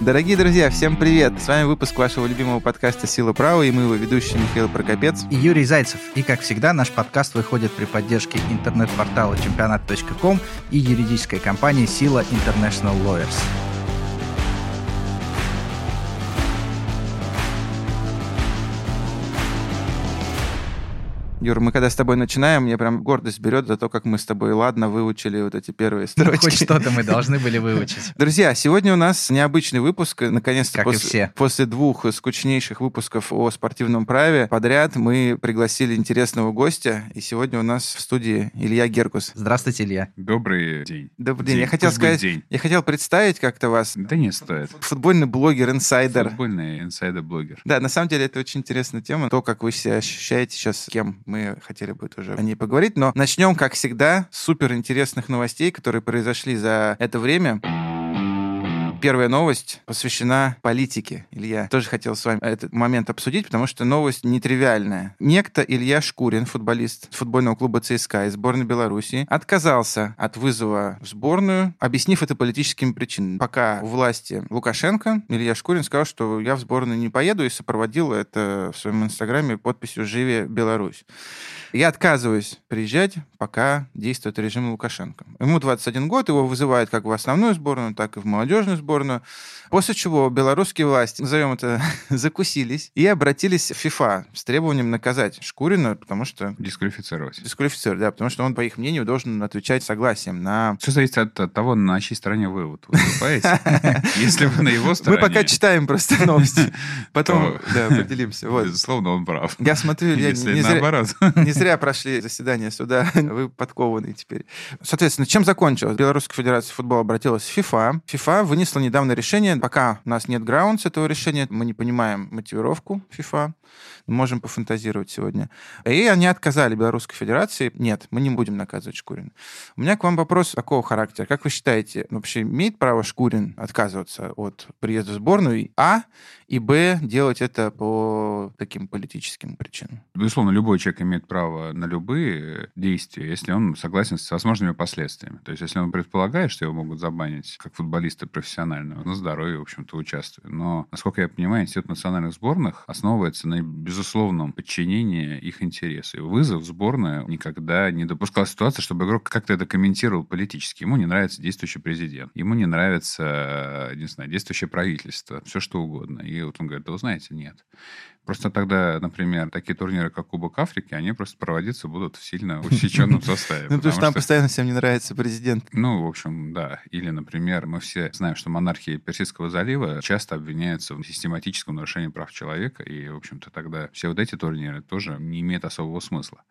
Дорогие друзья, всем привет! С вами выпуск вашего любимого подкаста «Сила права» и мы его ведущие Михаил Прокопец и Юрий Зайцев. И, как всегда, наш подкаст выходит при поддержке интернет-портала чемпионат.ком и юридической компании «Сила International Lawyers». Юр, мы когда с тобой начинаем, мне прям гордость берет за то, как мы с тобой ладно выучили вот эти первые строчки. Ну, хоть что-то мы должны были выучить. Друзья, сегодня у нас необычный выпуск. Наконец-то как после, и все. после двух скучнейших выпусков о спортивном праве подряд мы пригласили интересного гостя. И сегодня у нас в студии Илья Геркус. Здравствуйте, Илья. Добрый день. Добрый день. день. Я хотел сказать, день. я хотел представить как-то вас. Да не стоит. Футбольный блогер, инсайдер. Футбольный инсайдер-блогер. Да, на самом деле это очень интересная тема. То, как вы себя ощущаете сейчас, с кем мы хотели бы тоже о ней поговорить. Но начнем, как всегда, с супер интересных новостей, которые произошли за это время. Первая новость посвящена политике. Илья тоже хотел с вами этот момент обсудить, потому что новость нетривиальная. Некто Илья Шкурин, футболист футбольного клуба ЦСКА из сборной Беларуси, отказался от вызова в сборную, объяснив это политическими причинами. Пока у власти Лукашенко, Илья Шкурин сказал, что я в сборную не поеду и сопроводил это в своем инстаграме подписью «Живе Беларусь». Я отказываюсь приезжать, пока действует режим Лукашенко. Ему 21 год, его вызывают как в основную сборную, так и в молодежную сборную. После чего белорусские власти, назовем это, закусились и обратились в ФИФА с требованием наказать Шкурина, потому что... Дисквалифицировать. Дисквалифицировать, да, потому что он, по их мнению, должен отвечать согласием на... Все зависит от того, на чьей стороне вы вот выступаете. Если вы на его стороне... Мы пока читаем просто новости. Потом, да, поделимся. Безусловно, он прав. Я смотрю, я не зря прошли заседание суда. Вы подкованные теперь. Соответственно, чем закончилось? Белорусская федерация футбола обратилась в ФИФА. ФИФА вынесла недавно решение, пока у нас нет граунд с этого решения, мы не понимаем мотивировку ФИФА, можем пофантазировать сегодня. И они отказали Белорусской Федерации. Нет, мы не будем наказывать Шкурин. У меня к вам вопрос такого характера. Как вы считаете, вообще имеет право Шкурин отказываться от приезда в сборную, а, и, б, делать это по таким политическим причинам? Безусловно, любой человек имеет право на любые действия, если он согласен с возможными последствиями. То есть, если он предполагает, что его могут забанить как футболиста профессионального, на здоровье, в общем-то, участвует. Но, насколько я понимаю, Институт национальных сборных основывается на безусловном подчинении их интересу. И вызов в сборную никогда не допускал ситуации, чтобы игрок как-то это комментировал политически. Ему не нравится действующий президент, ему не нравится, не знаю, действующее правительство, все что угодно. И вот он говорит, да вы знаете, нет. Просто тогда, например, такие турниры, как Кубок Африки, они просто проводиться будут в сильно усеченном составе. Ну, потому что там постоянно всем не нравится президент. Ну, в общем, да. Или, например, мы все знаем, что монархии Персидского залива часто обвиняются в систематическом нарушении прав человека, и, в общем-то, тогда все вот эти турниры тоже не имеют особого смысла.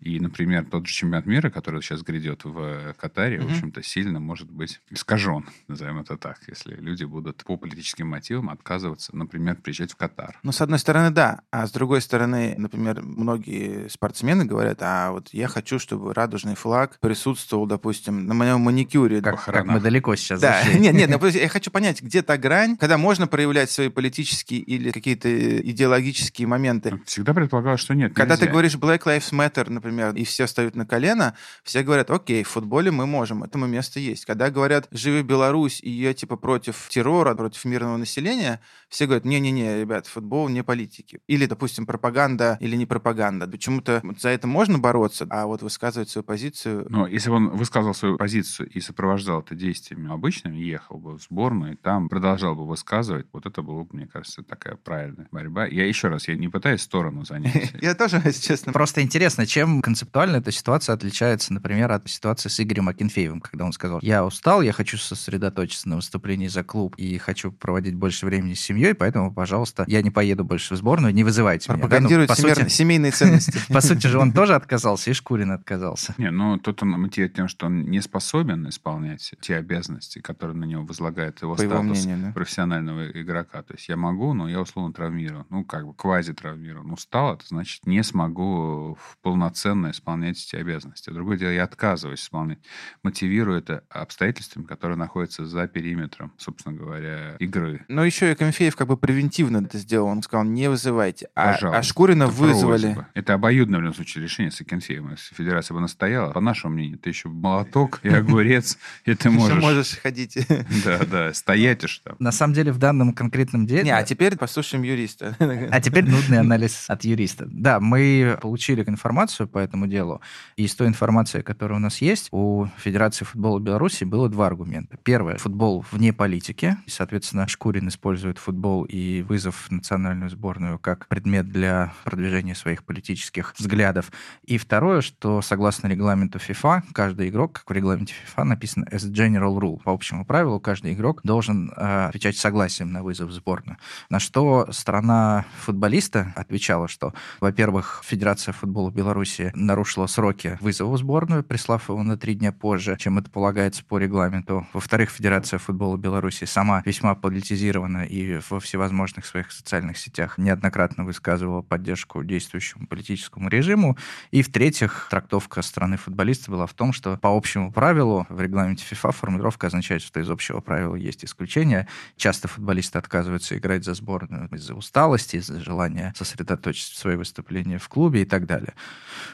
И, например, тот же чемпионат мира, который сейчас грядет в Катаре, mm-hmm. в общем-то, сильно может быть искажен, назовем это так, если люди будут по политическим мотивам отказываться, например, приезжать в Катар. Ну, с одной стороны, да. А с другой стороны, например, многие спортсмены говорят, а вот я хочу, чтобы радужный флаг присутствовал, допустим, на моем маникюре. Как, как мы далеко сейчас Да, нет, нет, я хочу понять, где та грань, когда можно проявлять свои политические или какие-то идеологические моменты. Всегда предполагалось, что нет, Когда ты говоришь Black Lives Matter, например, например, и все встают на колено, все говорят, окей, в футболе мы можем, этому место есть. Когда говорят, живи Беларусь, и я типа против террора, против мирного населения, все говорят, не-не-не, ребят, футбол не политики. Или, допустим, пропаганда или не пропаганда. Почему-то за это можно бороться, а вот высказывать свою позицию... Но если бы он высказал свою позицию и сопровождал это действиями обычными, ехал бы в сборную, и там продолжал бы высказывать, вот это было бы, мне кажется, такая правильная борьба. Я еще раз, я не пытаюсь сторону занять. Я тоже, если честно. Просто интересно, чем концептуально эта ситуация отличается, например, от ситуации с Игорем Акинфеевым, когда он сказал, я устал, я хочу сосредоточиться на выступлении за клуб и хочу проводить больше времени с семьей, поэтому, пожалуйста, я не поеду больше в сборную, не вызывайте меня. Пропагандирует да? ну, сути, семейные ценности. По сути же он тоже отказался, и Шкурин отказался. Не, ну тут он мотивирует тем, что он не способен исполнять те обязанности, которые на него возлагает его статус профессионального игрока. То есть я могу, но я условно травмирован. Ну, как бы квази травмирован. Устал, это значит не смогу в полноценном полноценно исполнять эти обязанности. Другое дело, я отказываюсь исполнять. Мотивирую это обстоятельствами, которые находятся за периметром, собственно говоря, игры. Но еще и Конфеев как бы превентивно это сделал. Он сказал, не вызывайте. А, Пожалуйста. а Шкурина Это вызвали. просьба. Это обоюдное в любом случае решение с Акинфеевым. Если федерация бы настояла, по нашему мнению, ты еще молоток и огурец, и ты Еще можешь... можешь ходить. Да, да, стоять уж там. На самом деле в данном конкретном деле... Не, а теперь послушаем юриста. А теперь нудный анализ от юриста. Да, мы получили информацию по этому делу, и из той информации, которая у нас есть, у Федерации футбола Беларуси было два аргумента. Первое, футбол вне политики, и, соответственно, Шкурин использует футбол и вызов в национальную сборную как предмет для продвижения своих политических взглядов. И второе, что согласно регламенту FIFA, каждый игрок, как в регламенте FIFA написано as general rule, по общему правилу, каждый игрок должен э, отвечать согласием на вызов в сборную. На что страна футболиста отвечала, что, во-первых, Федерация футбола Беларуси нарушила сроки вызова в сборную, прислав его на три дня позже, чем это полагается по регламенту. Во-вторых, Федерация футбола Беларуси сама весьма политизирована и во всевозможных своих социальных сетях неоднократно высказывала поддержку действующему политическому режиму. И в-третьих, трактовка страны футболиста была в том, что по общему правилу в регламенте FIFA формулировка означает, что из общего правила есть исключения. Часто футболисты отказываются играть за сборную из-за усталости, из-за желания сосредоточить свои выступления в клубе и так далее.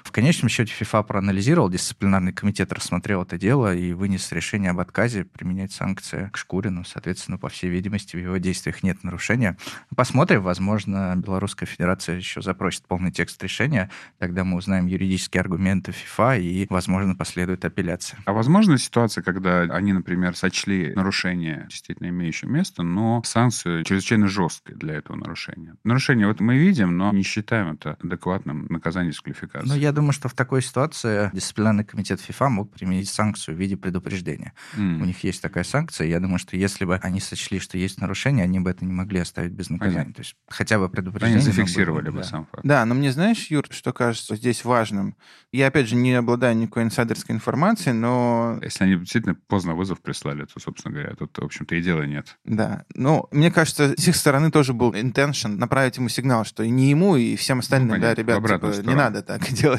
В конечном счете FIFA проанализировал, дисциплинарный комитет рассмотрел это дело и вынес решение об отказе применять санкции к Шкурину. Соответственно, по всей видимости, в его действиях нет нарушения. Посмотрим, возможно, Белорусская Федерация еще запросит полный текст решения, тогда мы узнаем юридические аргументы FIFA и, возможно, последует апелляция. А возможна ситуация, когда они, например, сочли нарушение действительно имеющее место, но санкцию чрезвычайно жесткой для этого нарушения? Нарушение вот мы видим, но не считаем это адекватным наказанием дисквалификации. Ну, я думаю, что в такой ситуации дисциплинарный комитет ФИФА мог применить санкцию в виде предупреждения. М. У них есть такая санкция. Я думаю, что если бы они сочли, что есть нарушение, они бы это не могли оставить без наказания. Понятно. То есть хотя бы предупреждение. Они зафиксировали бы да. сам факт. Да, но мне знаешь, Юр, что кажется здесь важным? Я, опять же, не обладаю никакой инсайдерской информацией, но Если они действительно поздно вызов прислали, то, собственно говоря, тут, в общем-то, и дела нет. Да, ну, мне кажется, с их стороны тоже был intention направить ему сигнал, что и не ему, и всем остальным, понятно, да, в ребят, обратную типа, не надо так делать.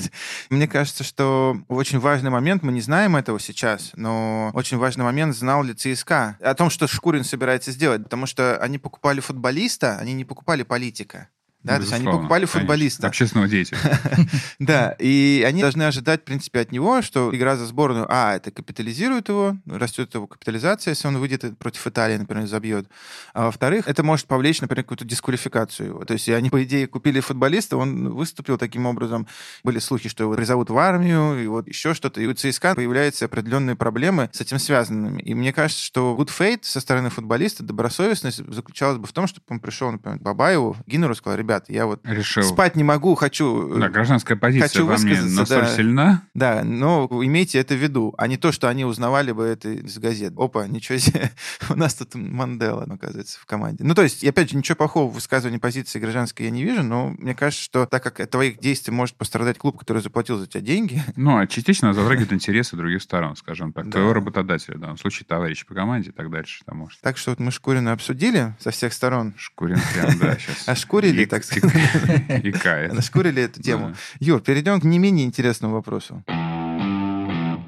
Мне кажется, что очень важный момент, мы не знаем этого сейчас, но очень важный момент знал ли ЦСКА о том, что Шкурин собирается сделать, потому что они покупали футболиста, они не покупали политика. Да, то есть они покупали конечно. футболиста. Общественного деятеля. Да, и они должны ожидать, в принципе, от него, что игра за сборную, а, это капитализирует его, растет его капитализация, если он выйдет против Италии, например, забьет. А во-вторых, это может повлечь, например, какую-то дисквалификацию его. То есть они, по идее, купили футболиста, он выступил таким образом. Были слухи, что его призовут в армию, и вот еще что-то. И у ЦСКА появляются определенные проблемы с этим связанными. И мне кажется, что good faith со стороны футболиста, добросовестность заключалась бы в том, чтобы он пришел, например, Бабаеву, Гиннеру, сказал, ребят, я вот Решил. спать не могу, хочу... э, Да, гражданская позиция Хочу во мне настолько да. сильна. Да, но имейте это в виду, а не то, что они узнавали бы это из газет. Опа, ничего себе, у нас тут Мандела, оказывается, в команде. Ну, то есть, опять же, ничего плохого в высказывании позиции гражданской я не вижу, но мне кажется, что так как от твоих действий может пострадать клуб, который заплатил за тебя деньги, Ну, а частично затрагивает интересы других сторон, скажем так. Твоего работодателя, в данном случае товарищ по команде и так дальше. Там, может, так что вот мы Шкурина обсудили со всех сторон, Шкурин прям, да, сейчас. Ошкурили, так сказать. Икает. нашкурили эту тему. Юр, перейдем к не менее интересному вопросу.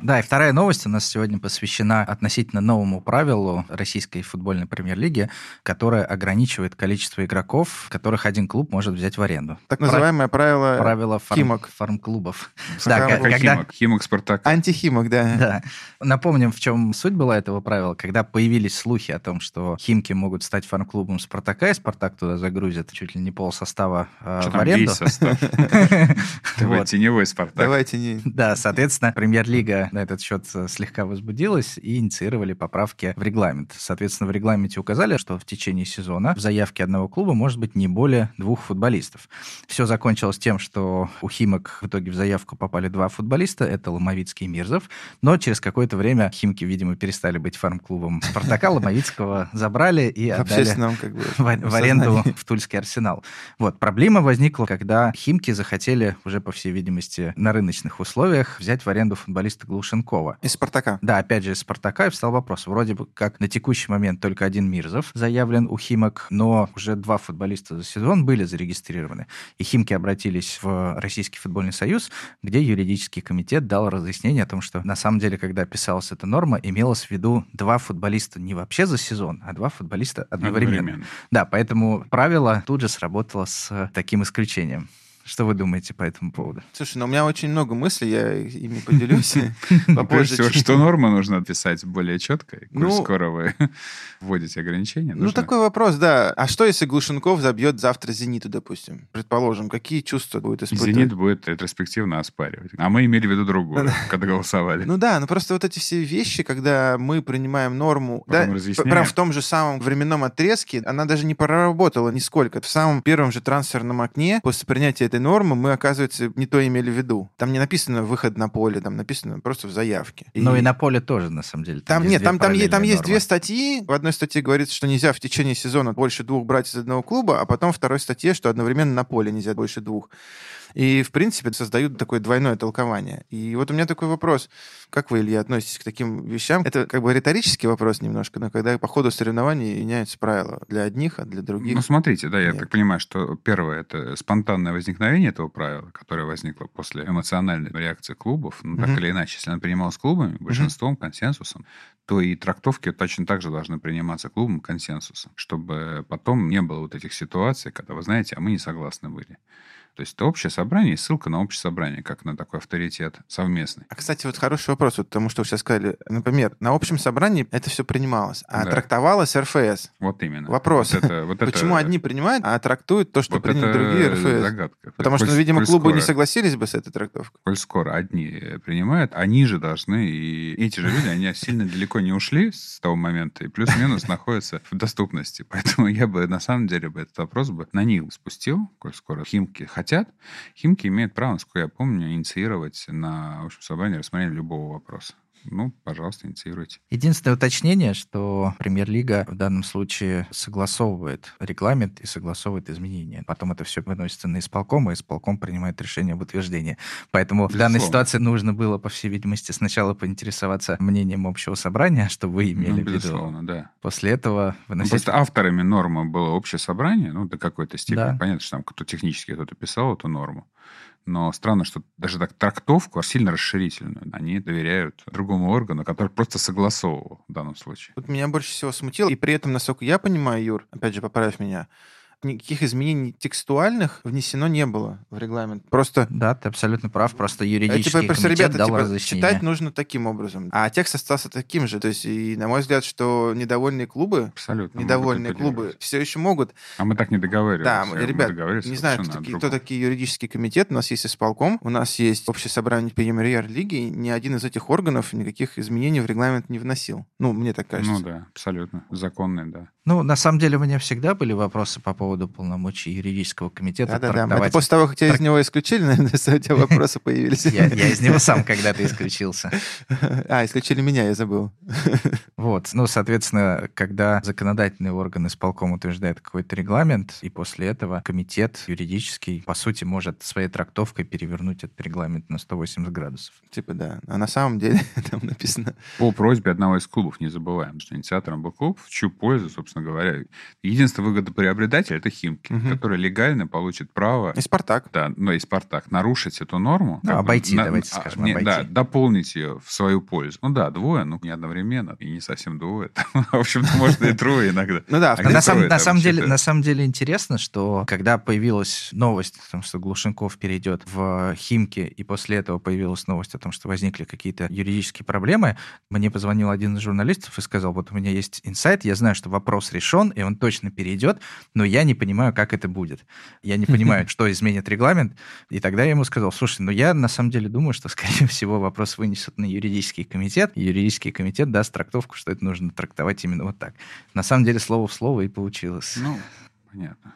Да, и вторая новость у нас сегодня посвящена относительно новому правилу российской футбольной премьер-лиги, которое ограничивает количество игроков, которых один клуб может взять в аренду. Так называемое правило Правило фарм- Химок. фарм-клубов. Фарм- Да, когда, Химок? Химок Спартак. антихимок, да. Да. Напомним, в чем суть была этого правила. Когда появились слухи о том, что Химки могут стать фан-клубом Спартака, и Спартак туда загрузит чуть ли не пол состава э, Что в аренду. Давай, Вот. теневой Спартак. Давайте не... Да, соответственно, премьер-лига на этот счет э, слегка возбудилась и инициировали поправки в регламент. Соответственно, в регламенте указали, что в течение сезона в заявке одного клуба может быть не более двух футболистов. Все закончилось тем, что у Химок в итоге в заявку попали два футболиста, это Ломовицкий и Мирзов, но через какое-то время Химки, видимо, перестали быть фарм-клубом Спартака, Ломовицкого забрали и отдали как бы, в, в аренду в Тульский арсенал. Вот, проблема возникла, когда Химки захотели уже, по всей видимости, на рыночных условиях взять в аренду футболиста Глушенкова. Из «Спартака». Да, опять же, из «Спартака» и встал вопрос. Вроде бы как на текущий момент только один Мирзов заявлен у «Химок», но уже два футболиста за сезон были зарегистрированы. И «Химки» обратились в Российский футбольный союз, где юридический комитет дал разъяснение о том, что на самом деле, когда писалась эта норма, имелось в виду два футболиста не вообще за сезон, а два футболиста одновременно. Одновременно. Да, поэтому правило тут же сработало с таким исключением. Что вы думаете по этому поводу? Слушай, ну у меня очень много мыслей, я ими поделюсь попозже. Всего, что нормы нужно писать более четко, коль Ну, скоро вы вводите ограничения. Ну, такой вопрос, да. А что, если Глушенков забьет завтра «Зениту», допустим? Предположим, какие чувства будет испытывать? «Зенит» будет ретроспективно оспаривать. А мы имели в виду другую, когда голосовали. Ну да, ну просто вот эти все вещи, когда мы принимаем норму, да, прям в том же самом временном отрезке, она даже не проработала нисколько. В самом первом же трансферном окне, после принятия этой нормы, мы, оказывается, не то имели в виду. Там не написано выход на поле, там написано просто в заявке. Ну и на поле тоже, на самом деле. Там есть нет, там, там, там есть две статьи. В одной статье говорится, что нельзя в течение сезона больше двух брать из одного клуба, а потом в второй статье, что одновременно на поле нельзя больше двух. И, в принципе, создают такое двойное толкование. И вот у меня такой вопрос. Как вы, Илья, относитесь к таким вещам? Это как бы риторический вопрос немножко, но когда по ходу соревнований меняются правила для одних, а для других. Ну, смотрите, да, я Нет. так понимаю, что первое это спонтанное возникновение этого правила, которое возникло после эмоциональной реакции клубов. Ну, так Мгм. или иначе, если оно принималось клубами, большинством, консенсусом, то и трактовки точно так же должны приниматься клубом консенсусом, чтобы потом не было вот этих ситуаций, когда, вы знаете, а мы не согласны были. То есть это общее собрание и ссылка на общее собрание, как на такой авторитет совместный. А, кстати, вот хороший вопрос, вот потому что вы сейчас сказали, например, на общем собрании это все принималось, а Да. трактовалось РФС. Вот именно. Вопрос. Вот это- вот это- Почему одни принимают, а трактуют то, что вот приняли другие РФС? загадка. Потому что, Коль- ну, видимо, клубы не скоро- согласились бы с этой трактовкой. коль скоро одни э, принимают, они же должны, и эти же люди, они сильно далеко не ушли с того момента, и плюс-минус находятся в доступности. Поэтому я бы, на самом деле, бы этот вопрос бы на них спустил, коль скоро химки хотят. Химки имеют право, насколько я помню, инициировать на общем собрании рассмотрение любого вопроса. Ну, пожалуйста, инициируйте. Единственное уточнение, что Премьер-лига в данном случае согласовывает регламент и согласовывает изменения. Потом это все выносится на исполком, и исполком принимает решение об утверждении. Поэтому в данной Безусловно. ситуации нужно было, по всей видимости, сначала поинтересоваться мнением общего собрания, что вы имели Ну, в виду. безусловно, да. После этого Ну, выносить... Просто авторами нормы было общее собрание, ну, до какой-то степени. Да. Понятно, что там кто технически кто-то писал эту норму. Но странно, что даже так трактовку сильно расширительную они доверяют другому органу, который просто согласовывал в данном случае. Вот меня больше всего смутило, и при этом, насколько я понимаю, Юр, опять же, поправь меня, никаких изменений текстуальных внесено не было в регламент. Просто Да, ты абсолютно прав. Просто э, юридический типа, просто, комитет ребята, дал типа, разъяснение. читать нужно таким образом. А текст остался таким же. То есть, и, на мой взгляд, что недовольные клубы, Абсолютно. недовольные клубы все еще могут. А мы так не договаривались. Да, Мы ребят, не знаю, кто такие, кто такие юридический комитет. У нас есть исполком, у нас есть общее собрание премьер-лиги. и Ни один из этих органов никаких изменений в регламент не вносил. Ну, мне так кажется. Ну да, абсолютно. Законный, да. Ну, на самом деле, у меня всегда были вопросы по поводу полномочий юридического комитета Да-да-да. Это после того, как тебя из трак- него исключили, наверное, у тебя вопросы появились. Я, я из него сам когда-то исключился. А, исключили меня, я забыл. Вот. Ну, соответственно, когда законодательный орган исполком утверждает какой-то регламент, и после этого комитет юридический, по сути, может своей трактовкой перевернуть этот регламент на 180 градусов. Типа, да. А на самом деле там написано... По просьбе одного из клубов, не забываем, что инициатором был клуб, в чью пользу, собственно говоря, единственный выгодоприобретатель – это Химки, Мгм. который легально получит право И Спартак. да, ну и Спартак, нарушить эту норму. Ну, обойти, давайте а, скажем, не, обойти. Да, дополнить ее в свою пользу. Ну да, двое, ну не одновременно, и не совсем двое. В общем-то, можно и трое иногда. Ну да, А на, самом, на, деле, на самом деле интересно, что когда появилась новость о том, что Глушенков перейдет в Химки, и после этого появилась новость о том, что возникли какие-то юридические проблемы, мне позвонил один из журналистов и сказал, вот у меня есть инсайт, я знаю, что вопрос решен, и он точно перейдет, но я не понимаю, как это будет. Я не понимаю, что изменит регламент. И тогда я ему сказал, слушай, ну я на самом деле думаю, что, скорее всего, вопрос вынесут на юридический комитет, и юридический комитет даст трактовку, что это нужно трактовать именно вот так. На самом деле, слово в слово и получилось. Ну, понятно.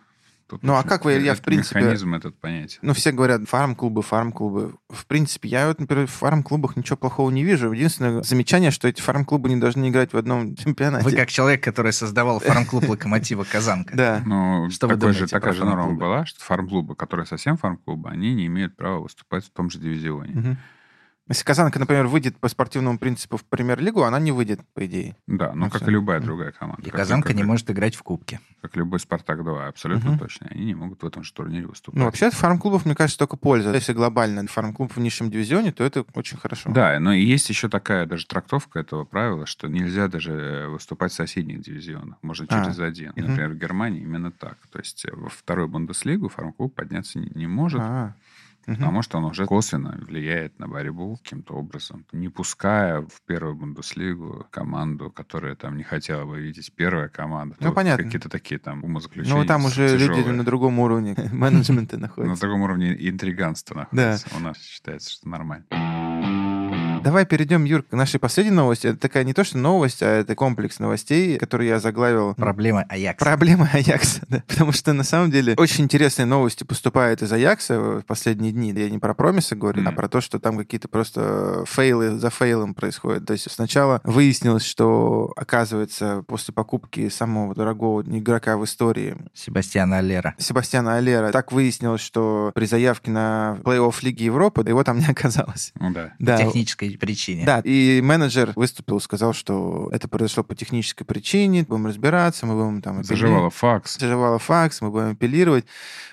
Тут, Ну, а как вы, Илья, в принципе- Механизм этот понятен. Ну, все говорят, фарм-клубы, фарм-клубы. В принципе, я вот, например, в фарм-клубах ничего плохого не вижу. Единственное замечание, что эти фарм-клубы не должны играть в одном чемпионате. Вы как человек, который создавал фарм-клуб «Локомотива Казанка». Да. Ну, Что вы такой же, думаете такая же норма была, что фарм-клубы, которые совсем фарм-клубы, они не имеют права выступать в том же дивизионе. Если Казанка, например, выйдет по спортивному принципу в премьер-лигу, она не выйдет, по идее. Да, ну, Ну, как всё. и любая другая команда. И Как- Казанка как- не может играть в кубке. Как любой «Спартак-2», абсолютно Мгм. точно. Они не могут в этом же турнире выступать. Ну, вообще от фарм-клубов, мне кажется, только польза. Если глобально фарм-клуб в низшем дивизионе, то это очень хорошо. Да, но и есть еще такая даже трактовка этого правила, что нельзя даже выступать в соседних дивизионах. Можно А, через один. Например, в Германии именно так. То есть э, во вторую Бундеслигу фарм-клуб подняться не, не может, А, мгм. потому что он уже косвенно влияет на борьбу каким-то образом, не пуская в первую Бундеслигу команду, которая там не хотела бы видеть первая команда. Ну, Тут понятно. Какие-то такие там умозаключения. Ну, там уже люди тяжелые. на другом уровне менеджмента На находятся. таком уровне интриганства находится. У нас считается, что нормально. Давай перейдем, Юр, к нашей последней новости. Это такая не то, что новость, а это комплекс новостей, который я заглавил Проблемы Аякса. Проблема Аякса, да. Потому что на самом деле очень интересные новости поступают из Аякса в последние дни. Я не про промисы говорю, Мгм. а про то, что там какие-то просто фейлы за фейлом происходят. То есть сначала выяснилось, что, оказывается, после покупки самого дорогого игрока в истории Себастьяна Аллера. Себастьяна Алера, так выяснилось, что при заявке на плей-офф Лиги Европы его там не оказалось. Ну да. Да, По технической причине. да, и менеджер выступил, сказал, что это произошло по технической причине, будем разбираться, мы будем там... апелли- Заживала факс. заживала факс, мы будем апеллировать.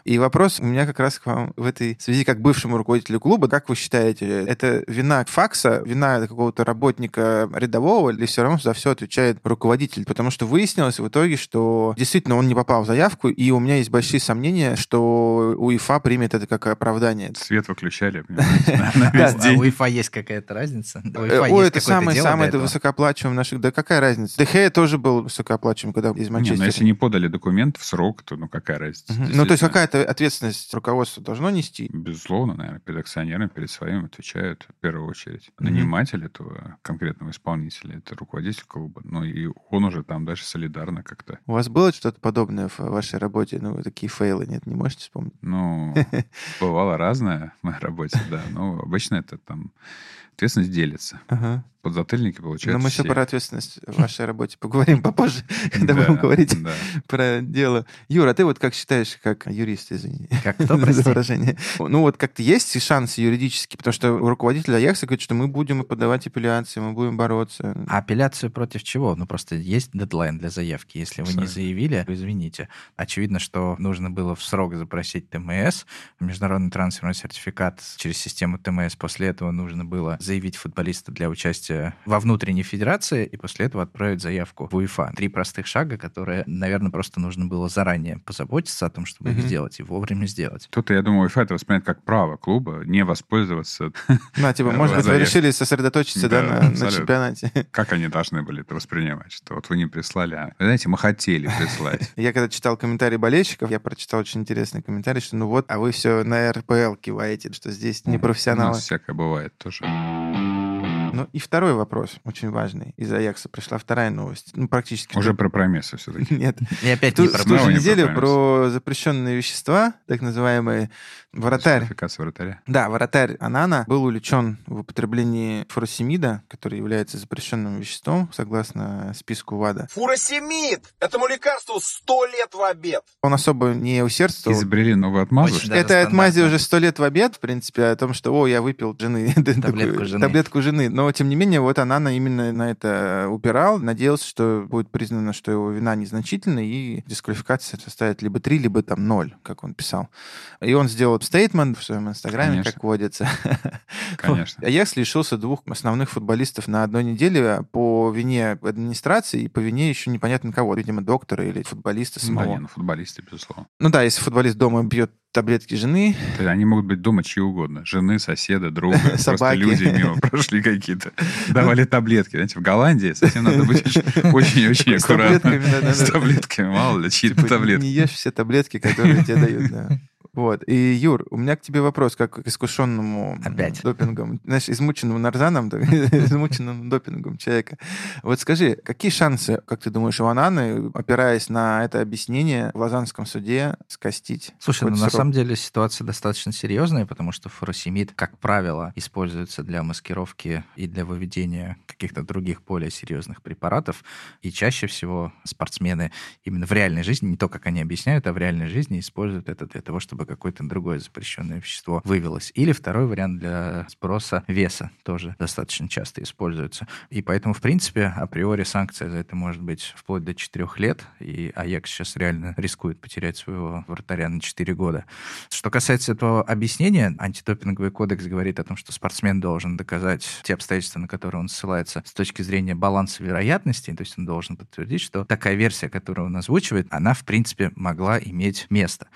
И вопрос у меня как раз к вам в этой связи, как бывшему руководителю клуба, как вы считаете, это вина факса, вина какого-то работника рядового, или все равно за все отвечает руководитель? Потому что выяснилось в итоге, что действительно он не попал в заявку, и у меня есть большие сомнения, что УЕФА примет это как оправдание. Свет выключали, на- весь А день. у УЕФА есть какая-то разница? У Э, УЕФА Ой, это какое-то самый, дело самый до это высокооплачиваемый наших. Да какая разница? Дехея тоже был высокооплачиваем, когда из Не, Манчестера. ну если не подали документ в срок, то ну какая разница? Мгм. Ну, то есть какая-то ответственность руководство должно нести? Безусловно, наверное, перед акционерами, перед своим отвечают в первую очередь. Наниматель этого конкретного исполнителя, это руководитель клуба. Ну и он уже там дальше солидарно как-то. У вас было что-то подобное в вашей работе? Ну, вы такие фейлы, нет, не можете вспомнить? Ну, бывало разное в моей работе, да. Но обычно это там ответственность делится. Ага. Подзатыльники Но получают мы еще про ответственность в вашей работе поговорим попозже, когда Да, будем говорить про дело. Юра, а ты вот как считаешь, как юрист, извини, Как кто, за выражение? Ну, вот как-то есть шансы юридически, потому что руководитель Аякса говорит, что мы будем подавать апелляции, мы будем бороться. А апелляцию против чего? Ну, просто есть дедлайн для заявки. Если вы не заявили, извините. Очевидно, что нужно было в срок запросить ТМС, международный трансферный сертификат через систему ТМС. После этого нужно было заявить футболиста для участия во внутренней федерации и после этого отправить заявку в УЕФА. Три простых шага, которые, наверное, просто нужно было заранее позаботиться о том, чтобы их Мгм. сделать и вовремя сделать. Кто-то, я думаю, УЕФА это воспринимает как право клуба не воспользоваться. Ну, типа, Э, может быть, вы решили сосредоточиться, да, Да, на- на чемпионате. Как они должны были это воспринимать? Что вот вы не прислали, а, знаете, мы хотели прислать. Я когда читал комментарии болельщиков, я прочитал очень интересный комментарий, что ну вот, а вы все на РПЛ киваете, что здесь не У профессионалы. нас всякое бывает тоже. Ну и второй вопрос, очень важный. Из Аякса пришла вторая новость. Ну, практически. Уже про промесы все-таки. Нет. И опять Ту- не в про ту же неделю про запрещенные вещества, так называемые вратарь. Вратаря. Да, вратарь Анана был увлечен в употреблении фуросемида, который является запрещенным веществом, согласно списку ВАДА. Фуросемид! Этому лекарству сто лет в обед. Он особо не усердствовал. Изобрели новую отмазу. Очень Это отмази уже сто лет в обед, в принципе, о том, что, о, я выпил жены. такую жены. Таблетку жены. Но, тем не менее, вот Анана именно на это упирал, надеялся, что будет признано, что его вина незначительна, и дисквалификация составит либо 3, либо там 0, как он писал. И он сделал стейтмент в своем инстаграме, Конечно. как водится. Конечно. Аякс лишился двух основных футболистов на одной неделе по вине администрации и по вине еще непонятно кого. Видимо, доктора или футболиста Да, самого. не, ну футболисты, безусловно. Ну да, если футболист дома бьет таблетки жены, То есть Они могут быть дома чьи угодно. Жены, соседа, друга. Просто Собаки. люди мимо прошли какие-то. Давали таблетки. Знаете, в Голландии с этим надо быть очень-очень С аккуратно. таблетками, да-да-да. С таблетками. Мало ли, чьи-то Типа, таблетки. Не ешь все таблетки, которые тебе дают, да. Вот. И, Юр, у меня к тебе вопрос, как к искушенному Опять. допингом, знаешь, измученному нарзаном, так, измученному допингом человека. Вот скажи, какие шансы, как ты думаешь, у Ананы, опираясь на это объяснение в Лазанском суде, скостить? Слушай, ну на самом деле ситуация достаточно серьезная, потому что фуросемид, как правило, используется для маскировки и для выведения каких-то других более серьезных препаратов. И чаще всего спортсмены именно в реальной жизни, не то, как они объясняют, а в реальной жизни используют это для того, чтобы чтобы какое-то другое запрещенное вещество вывелось. Или второй вариант для сброса веса тоже достаточно часто используется. И поэтому, в принципе, априори санкция за это может быть вплоть до 4 лет, и Аякс сейчас реально рискует потерять своего вратаря на 4 года. Что касается этого объяснения, антидопинговый кодекс говорит о том, что спортсмен должен доказать те обстоятельства, на которые он ссылается с точки зрения баланса вероятностей, то есть он должен подтвердить, что такая версия, которую он озвучивает, она, в принципе, могла иметь место.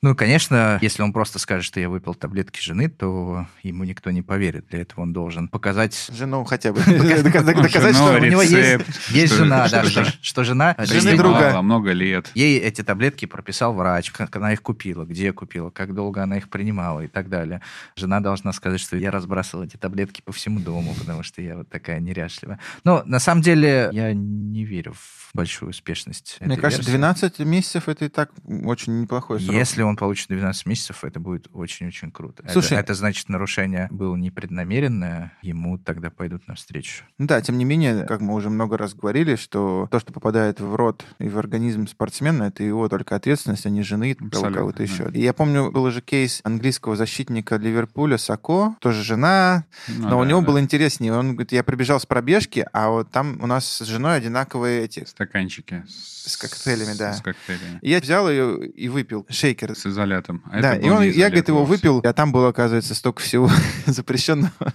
Ну, конечно, если он просто скажет, что я выпил таблетки жены, то ему никто не поверит. Для этого он должен показать... Жену хотя бы. Доказать, что у него есть есть жена, да, что жена... Жены друга. много лет. Ей эти таблетки прописал врач, как она их купила, где купила, как долго она их принимала и так далее. Жена должна сказать, что я разбрасывал эти таблетки по всему дому, потому что я вот такая неряшливая. Но на самом деле я не верю в большую успешность Мне кажется, версии. 12 месяцев это и так очень неплохой срок. Если он получит 12 месяцев, это будет очень-очень круто. Слушай, это, это значит, нарушение было непреднамеренное, ему тогда пойдут навстречу. Ну Да, тем не менее, как мы уже много раз говорили, что то, что попадает в рот и в организм спортсмена, это его только ответственность, а не жены кого-то да. еще. И я помню, был же кейс английского защитника Ливерпуля Сако, тоже жена, Ну но у да, него да. было интереснее. Он говорит, я прибежал с пробежки, а вот там у нас с женой одинаковые эти... Стаканчики. С коктейлями, да. С коктейлями. И я взял ее и выпил шейкер. С изолятом. А да, это и он, я, говорит, его выпил, а там было, оказывается, столько всего запрещенного. Да.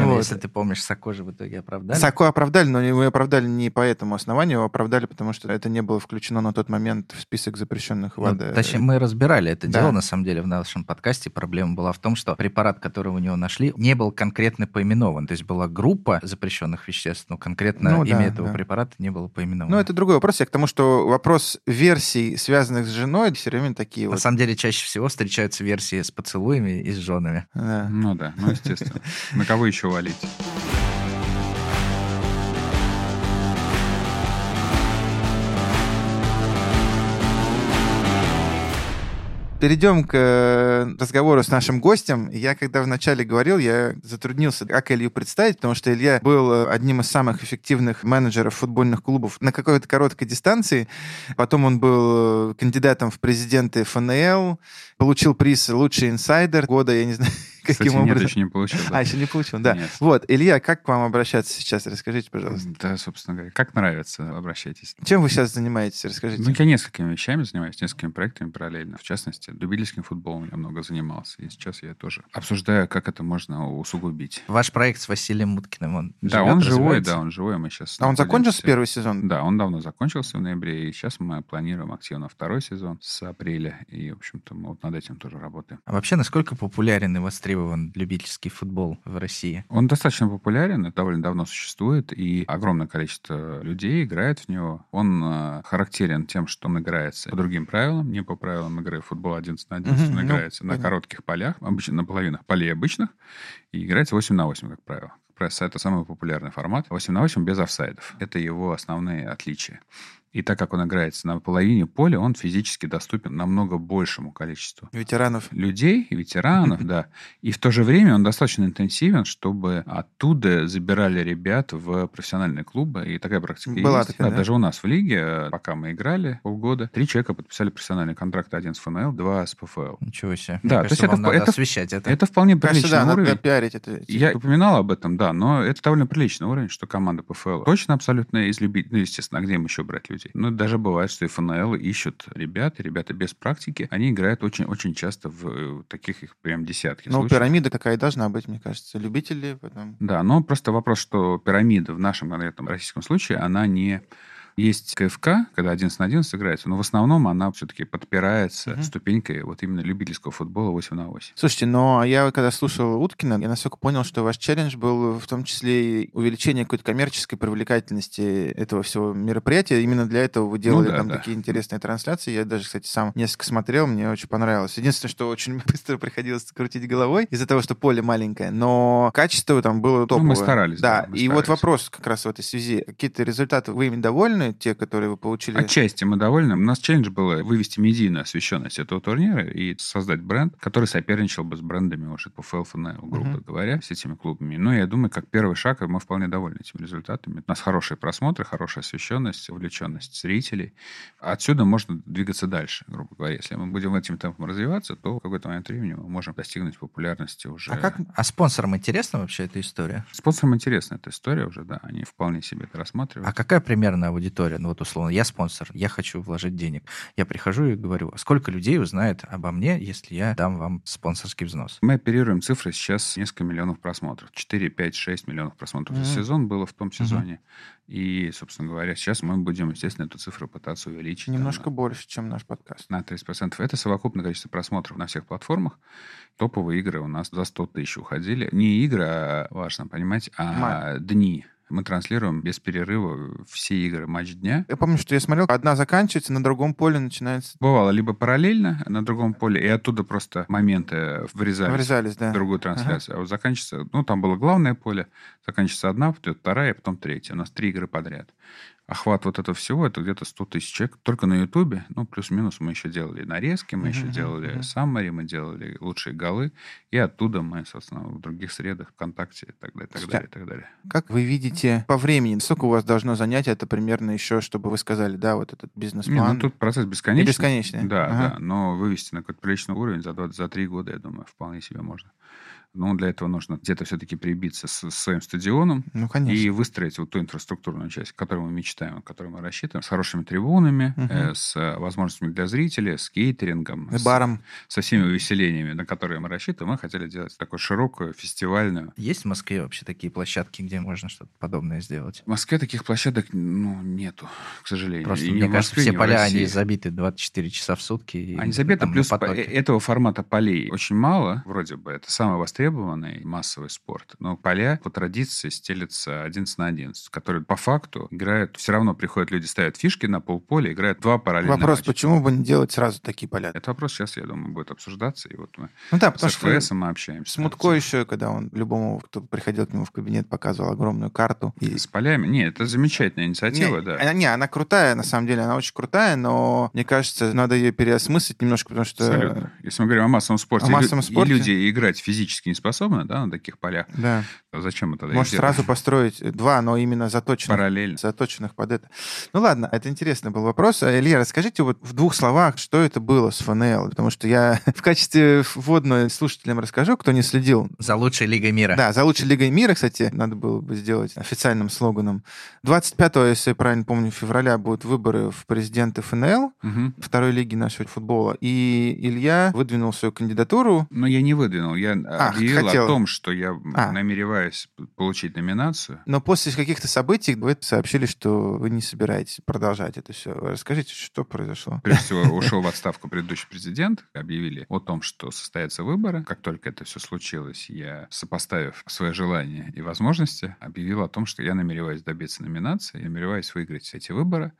Ну, Вот. Если ты помнишь, Сокожи в итоге оправдали. Сако оправдали, но его оправдали не по этому основанию, его оправдали, потому что это не было включено на тот момент в список запрещенных Ну, ВАДА. э, точнее, мы разбирали это Да. дело, на самом деле, в нашем подкасте. Проблема была в том, что препарат, который у него нашли, не был конкретно поименован. То есть была группа запрещенных веществ, но конкретно Ну да, имя этого да. препарата не было поименовано. Ну, это другой вопрос. Я к тому, что вопрос версий, связанных с женой, все время такие На вот. самом деле, чаще всего встречаются версии с поцелуями и с женами. Да. Ну да, ну естественно. На кого еще валить? Перейдем к э, разговору с нашим гостем. Я, когда вначале говорил, я затруднился, как Илью представить, потому что Илья был э, одним из самых эффективных менеджеров футбольных клубов на какой-то короткой дистанции. Потом он был э, кандидатом в президенты ФНЛ, получил приз «Лучший инсайдер года», я не знаю, каким Кстати, нет, образом. еще не получил. да. А, еще не получил, да. Нет. Вот, Илья, как к вам обращаться сейчас? Расскажите, пожалуйста. Да, собственно говоря. Как нравится, обращайтесь. Чем вы сейчас занимаетесь? Расскажите. Ну, я несколькими вещами занимаюсь, несколькими проектами параллельно. В частности, любительским футболом я много занимался. И сейчас я тоже обсуждаю, как это можно усугубить. Ваш проект с Василием Муткиным, он Да, живет, он живой, да, он живой. Мы сейчас а он закончился первый сезон? Да, он давно закончился в ноябре, и сейчас мы планируем активно второй сезон с апреля. И, в общем-то, мы вот над этим тоже работаем. А вообще, насколько популярен и востребован любительский футбол в России? Он достаточно популярен, довольно давно существует, и огромное количество людей играет в него. Он э, характерен тем, что он играется по другим правилам, не по правилам игры футбол 11 на 11, Мгм, он ну, играется на понятно. коротких полях, обычно на половинах полей обычных, и играется 8 на 8, как правило. Пресс это самый популярный формат. 8 на 8 без офсайдов. Это его основные отличия. И так как он играется на половине поля, он физически доступен намного большему количеству Ветеранов. людей, ветеранов, да. И в то же время он достаточно интенсивен, чтобы оттуда забирали ребят в профессиональные клубы. И такая практика Была есть. такая, да? Даже у нас в лиге, э, пока мы играли полгода, три человека подписали профессиональные контракты. Один с ФНЛ, два с ПФЛ. Ничего себе. Да, Мне то есть кажется, это вам в- надо это- освещать это. Это вполне Кажется, приличный да, надо уровень. пиарить это. Я упоминал об этом, да, но это довольно приличный уровень, что команда ПФЛ точно абсолютно из любителей. Ну, естественно, а где им еще брать людей? Ну, даже бывает, что и ФНЛ ищут ребят, ребята без практики. Они играют очень-очень часто в э, таких их прям десятки Ну, пирамида какая должна быть, мне кажется. Любители, потом... Да, но просто вопрос, что пирамида в нашем конкретном российском случае, она не... Есть КФК, когда 11 на 11 играется, но в основном она все-таки подпирается Мгм. ступенькой вот именно любительского футбола 8 на 8. Слушайте, но я вот когда слушал Уткина, я настолько понял, что ваш челлендж был в том числе и увеличение какой-то коммерческой привлекательности этого всего мероприятия. Именно для этого вы делали Ну да, там да. такие интересные трансляции. Я даже, кстати, сам несколько смотрел, мне очень понравилось. Единственное, что очень быстро приходилось крутить головой из-за того, что поле маленькое, но качество там было топовое. Ну, мы старались, Да, да, мы и вот старались. вопрос как раз в этой связи. Какие-то результаты вы ими довольны? Довольны, те, которые вы получили? Отчасти мы довольны. У нас челлендж был вывести медийную освещенность этого турнира и создать бренд, который соперничал бы с брендами уже по FLFNL, грубо uh-huh. говоря, с этими клубами. Но я думаю, как первый шаг мы вполне довольны этими результатами. У нас хорошие просмотры, хорошая освещенность, увлеченность зрителей. Отсюда можно двигаться дальше, грубо говоря. Если мы будем этим темпом развиваться, то в какой-то момент времени мы можем достигнуть популярности уже. А как? А спонсорам интересна вообще эта история? Спонсорам интересна эта история уже, да. Они вполне себе это рассматривают. А какая примерно аудитория? Ну вот условно, я спонсор, я хочу вложить денег. Я прихожу и говорю, а сколько людей узнает обо мне, если я дам вам спонсорский взнос? Мы оперируем цифры сейчас несколько миллионов просмотров. 4, 5, 6 миллионов просмотров mm-hmm. за сезон было в том сезоне. Mm-hmm. И, собственно говоря, сейчас мы будем, естественно, эту цифру пытаться увеличить. Немножко там, больше, чем наш подкаст. На 30%. Это совокупное количество просмотров на всех платформах. Топовые игры у нас за 100 тысяч уходили. Не игры, а, важно понимать, а Май. дни мы транслируем без перерыва все игры матч дня. Я помню, что я смотрел, одна заканчивается, на другом поле начинается. Бывало либо параллельно на другом поле, и оттуда просто моменты врезались, врезались да. в другую трансляцию. Ага. А вот заканчивается, ну, там было главное поле, заканчивается одна, потом вторая, а потом третья. У нас три игры подряд охват вот этого всего, это где-то 100 тысяч человек только на Ютубе. Ну, плюс-минус мы еще делали нарезки, мы uh-huh, еще делали uh-huh. саммари, мы делали лучшие голы. И оттуда мы, собственно, в других средах, ВКонтакте и так далее, так далее, и так далее. Как вы видите по времени, сколько у вас должно занять это примерно еще, чтобы вы сказали, да, вот этот бизнес-план? Не, ну, тут процесс бесконечный. И бесконечный. Да, ага. да. Но вывести на какой-то приличный уровень за, 20, за 3 года, я думаю, вполне себе можно. Но для этого нужно где-то все-таки прибиться с своим стадионом ну, конечно. и выстроить вот ту инфраструктурную часть, которую мы мечтаем, которую мы рассчитываем, с хорошими трибунами, угу. э, с возможностями для зрителей, с кейтерингом, с, баром. со всеми увеселениями, на которые мы рассчитываем. Мы хотели делать такую широкую фестивальную. Есть в Москве вообще такие площадки, где можно что-то подобное сделать? В Москве таких площадок ну, нету, к сожалению. Просто, и мне кажется, все поля, они забиты 24 часа в сутки. Они забиты, плюс этого формата полей очень мало, вроде бы. Это самое востребованное востребованный массовый спорт. Но поля по традиции стелятся 11 на 11, которые по факту играют... Все равно приходят люди, ставят фишки на полполя, играют два параллельных Вопрос, матча. почему бы не делать сразу такие поля? Это вопрос сейчас, я думаю, будет обсуждаться. И вот мы ну да, потому с ФС мы общаемся. С Мутко еще, когда он любому, кто приходил к нему в кабинет, показывал огромную карту. И... С полями? Нет, это замечательная инициатива, не, да. Она, не, она крутая, на самом деле, она очень крутая, но мне кажется, надо ее переосмыслить немножко, потому что... Абсолютно. Если мы говорим о массовом спорте, о массовом спорте. и люди играть физически не способны, да, на таких полях. Да. Зачем это Может, сразу построить два, но именно заточенных. Параллельно. Заточенных под это. Ну ладно, это интересный был вопрос. А, Илья, расскажите вот в двух словах, что это было с ФНЛ, потому что я в качестве вводной слушателям расскажу, кто не следил. За лучшей лигой мира. Да, за лучшей лигой мира, кстати, надо было бы сделать официальным слоганом. 25 если я правильно помню, февраля будут выборы в президенты ФНЛ, угу. второй лиги нашего футбола. И Илья выдвинул свою кандидатуру. Но я не выдвинул. Я а, объявил хотел... о том, что я а. намереваюсь получить номинацию. Но после каких-то событий вы сообщили, что вы не собираетесь продолжать это все. Расскажите, что произошло? Прежде всего, ушел в отставку предыдущий президент. Объявили о том, что состоятся выборы. Как только это все случилось, я, сопоставив свои желания и возможности, объявил о том, что я намереваюсь добиться номинации, я намереваюсь выиграть эти выборы.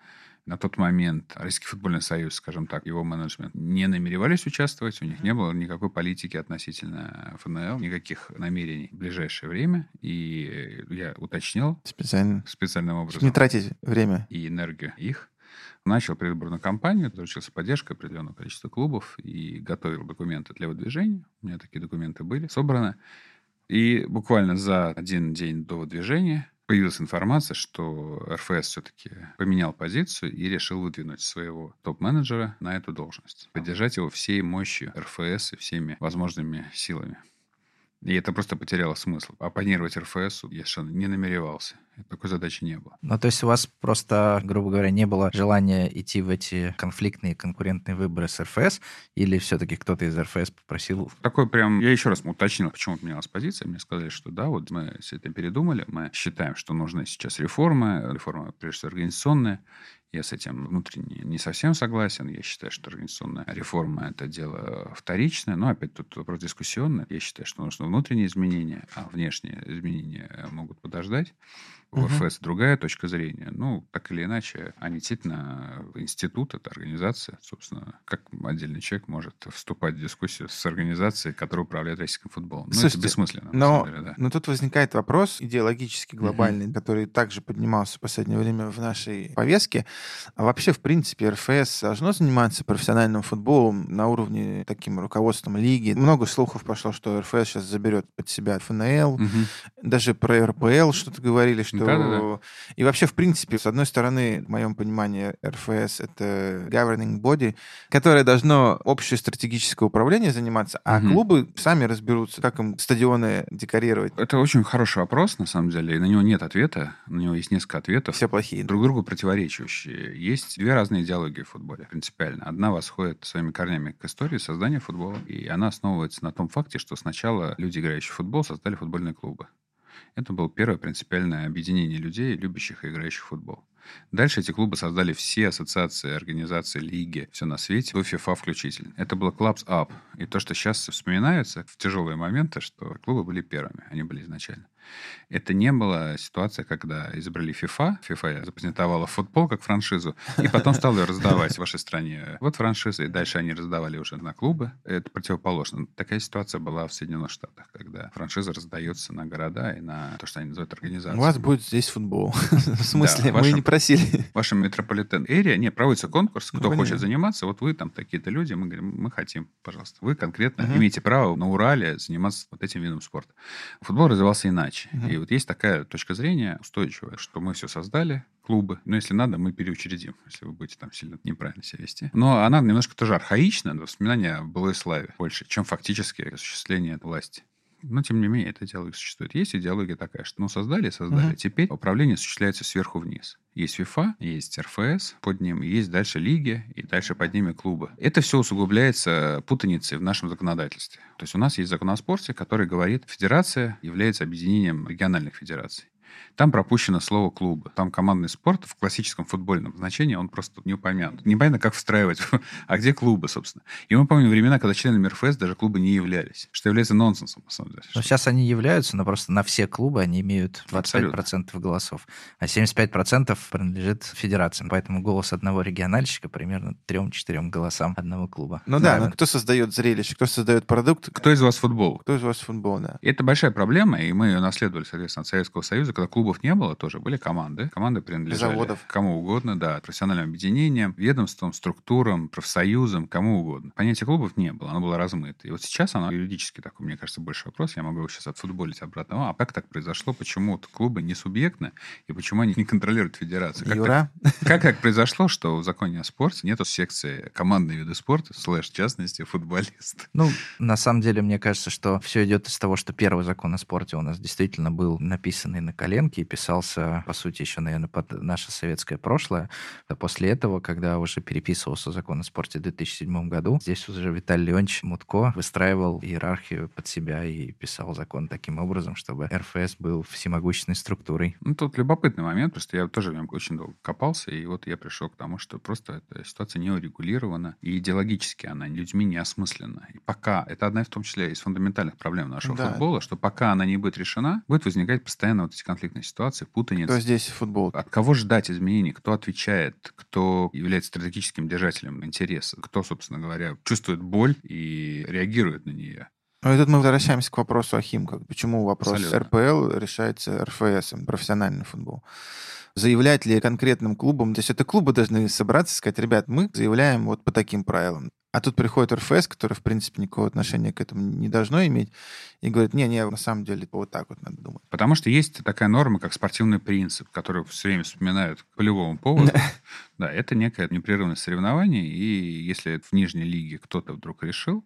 На тот момент Российский футбольный союз, скажем так, его менеджмент не намеревались участвовать, у них не было никакой политики относительно ФНЛ, никаких намерений в ближайшее время. И я уточнил Специально. специальным образом. Не тратить время. И энергию их. Начал предвыборную кампанию, заручился поддержкой определенного количества клубов и готовил документы для выдвижения. У меня такие документы были собраны. И буквально за один день до выдвижения появилась информация, что РФС все-таки поменял позицию и решил выдвинуть своего топ-менеджера на эту должность. Поддержать его всей мощью РФС и всеми возможными силами. И это просто потеряло смысл. Оппонировать РФС я совершенно не намеревался. Такой задачи не было. Ну, то есть у вас просто, грубо говоря, не было желания идти в эти конфликтные конкурентные выборы с РФС, или все-таки кто-то из РФС попросил? Такой прям... Я еще раз уточнил, почему поменялась позиция. Мне сказали, что да, вот мы все это передумали, мы считаем, что нужны сейчас реформы, реформа, прежде всего, организационная, Я с этим внутренне не совсем согласен. Я считаю, что организационная реформа – это дело вторичное. Но опять тут вопрос дискуссионный. Я считаю, что нужно внутренние изменения, а внешние изменения могут подождать. У Мгм. РФС другая точка зрения. Ну, так или иначе, они действительно институт, это организация. Собственно, как отдельный человек может вступать в дискуссию с организацией, которая управляет российским футболом? Ну, это Слушайте, бессмысленно, на Но, деле, да. но тут возникает вопрос идеологически глобальный, который также поднимался в последнее время в нашей повестке. А вообще, в принципе, РФС должно заниматься профессиональным футболом на уровне таким руководством лиги. Много слухов пошло, что РФС сейчас заберет под себя ФНЛ. Мгм. Даже про РПЛ что-то говорили, что... Да-да-да. И вообще, в принципе, с одной стороны, в моем понимании, РФС — это governing body, которое должно общее стратегическое управление заниматься, а Мгм. клубы сами разберутся, как им стадионы декорировать. Это очень хороший вопрос, на самом деле, и на него нет ответа. На него есть несколько ответов. Все плохие. друг другу противоречащие. Есть две разные идеологии в футболе, принципиально. Одна восходит своими корнями к истории создания футбола, и она основывается на том факте, что сначала люди, играющие в футбол, создали футбольные клубы. Это было первое принципиальное объединение людей, любящих и играющих в футбол. Дальше эти клубы создали все ассоциации, организации, лиги, все на свете, до FIFA включительно. Это было Clubs Up. И то, что сейчас вспоминается в тяжелые моменты, что клубы были первыми, они были изначально. Это не была ситуация, когда изобрели FIFA. FIFA запатентовала футбол как франшизу, и потом стала ее раздавать в вашей стране. Вот франшиза, и дальше они раздавали уже на клубы. Это противоположно. Такая ситуация была в Соединенных Штатах, когда франшиза раздается на города и на то, что они называют организацией. У вас будет здесь футбол. В смысле, мы не просили. В вашем метрополитен эрия, не, проводится конкурс, Ну, кто понятно. хочет заниматься, вот вы там такие-то люди, мы говорим, мы хотим, пожалуйста. Вы конкретно имеете право на Урале заниматься вот этим видом спорта. Футбол развивался иначе. Мгм. И вот есть такая точка зрения устойчивая, что мы все создали, клубы, но если надо, мы переучредим, если вы будете там сильно неправильно себя вести. Но она немножко тоже архаична, воспоминания о былой славе больше, чем фактически осуществление власти. Но, тем не менее, эта идеология существует. Есть идеология такая, что ну создали, создали. Мгм. Теперь управление осуществляется сверху вниз. Есть FIFA, есть РФС под ним, есть дальше лиги, и дальше под ними клубы. Это все усугубляется путаницей в нашем законодательстве. То есть у нас есть закон о спорте, который говорит, федерация является объединением региональных федераций. Там пропущено слово клубы. Там командный спорт в классическом футбольном значении, он просто не упомянут. Непонятно, как встраивать. А где клубы, собственно? И мы помним времена, когда членами РФС даже клубы не являлись. Что является нонсенсом, на самом деле. Но сейчас они являются, но просто на все клубы они имеют 25% голосов, а 75% принадлежит федерациям. Поэтому голос одного региональщика примерно 3-4 голосам одного клуба. Ну да, Равен. но кто создает зрелище, кто создает продукт, Кто из вас футбол? кто из вас футбол, да. И это большая проблема, и мы ее наследовали, соответственно, от Советского Союза, когда клубов не было, тоже были команды. Команды принадлежали Заводов. кому угодно, да, профессиональным объединениям, ведомствам, структурам, профсоюзам, кому угодно. Понятия клубов не было, оно было размыто. И вот сейчас оно юридически такой, мне кажется, больше вопрос. Я могу его сейчас отфутболить обратно. А как так произошло? Почему вот клубы не субъектны? И почему они не контролируют федерацию? Как так Юра, как так произошло, что в законе о спорте нету секции командные виды спорта, слэш, в частности, футболист? Ну, на самом деле, мне кажется, что все идет из того, что первый закон о спорте у нас действительно был написанный на коленке и писался, по сути, еще, наверное, под наше советское прошлое. А после этого, когда уже переписывался закон о спорте в 2007 году, здесь уже Виталий Леонидович Мутко выстраивал иерархию под себя и писал закон таким образом, чтобы РФС был всемогущественной структурой. Ну, тут любопытный момент, просто я тоже в нем очень долго копался, и вот я пришел к тому, что просто эта ситуация не урегулирована, и идеологически она людьми не осмыслена. И пока, это одна в том числе из фундаментальных проблем нашего Да. футбола, что пока она не будет решена, будет возникать постоянно вот эти конфликтные ситуации, путаницы. кто здесь футбол? От кого ждать изменений? Кто отвечает? Кто является стратегическим держателем интереса? Кто, собственно говоря, чувствует боль и реагирует на нее? Ну, и тут мы возвращаемся к вопросу о Химках. Почему вопрос Абсолютно. РПЛ решается РФС, профессиональный футбол? Заявлять ли конкретным клубам? То есть это клубы должны собраться и сказать, ребят, мы заявляем вот по таким правилам. А тут приходит РФС, который, в принципе, никакого отношения к этому не должно иметь, и говорит, не-не, на самом деле вот так вот надо думать. Потому что есть такая норма, как спортивный принцип, который все время вспоминают по любому поводу. Да, это некое непрерывное соревнование, и если в нижней лиге кто-то вдруг решил,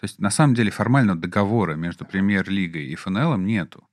то есть на самом деле формального договора между премьер-лигой и ФНЛ нету.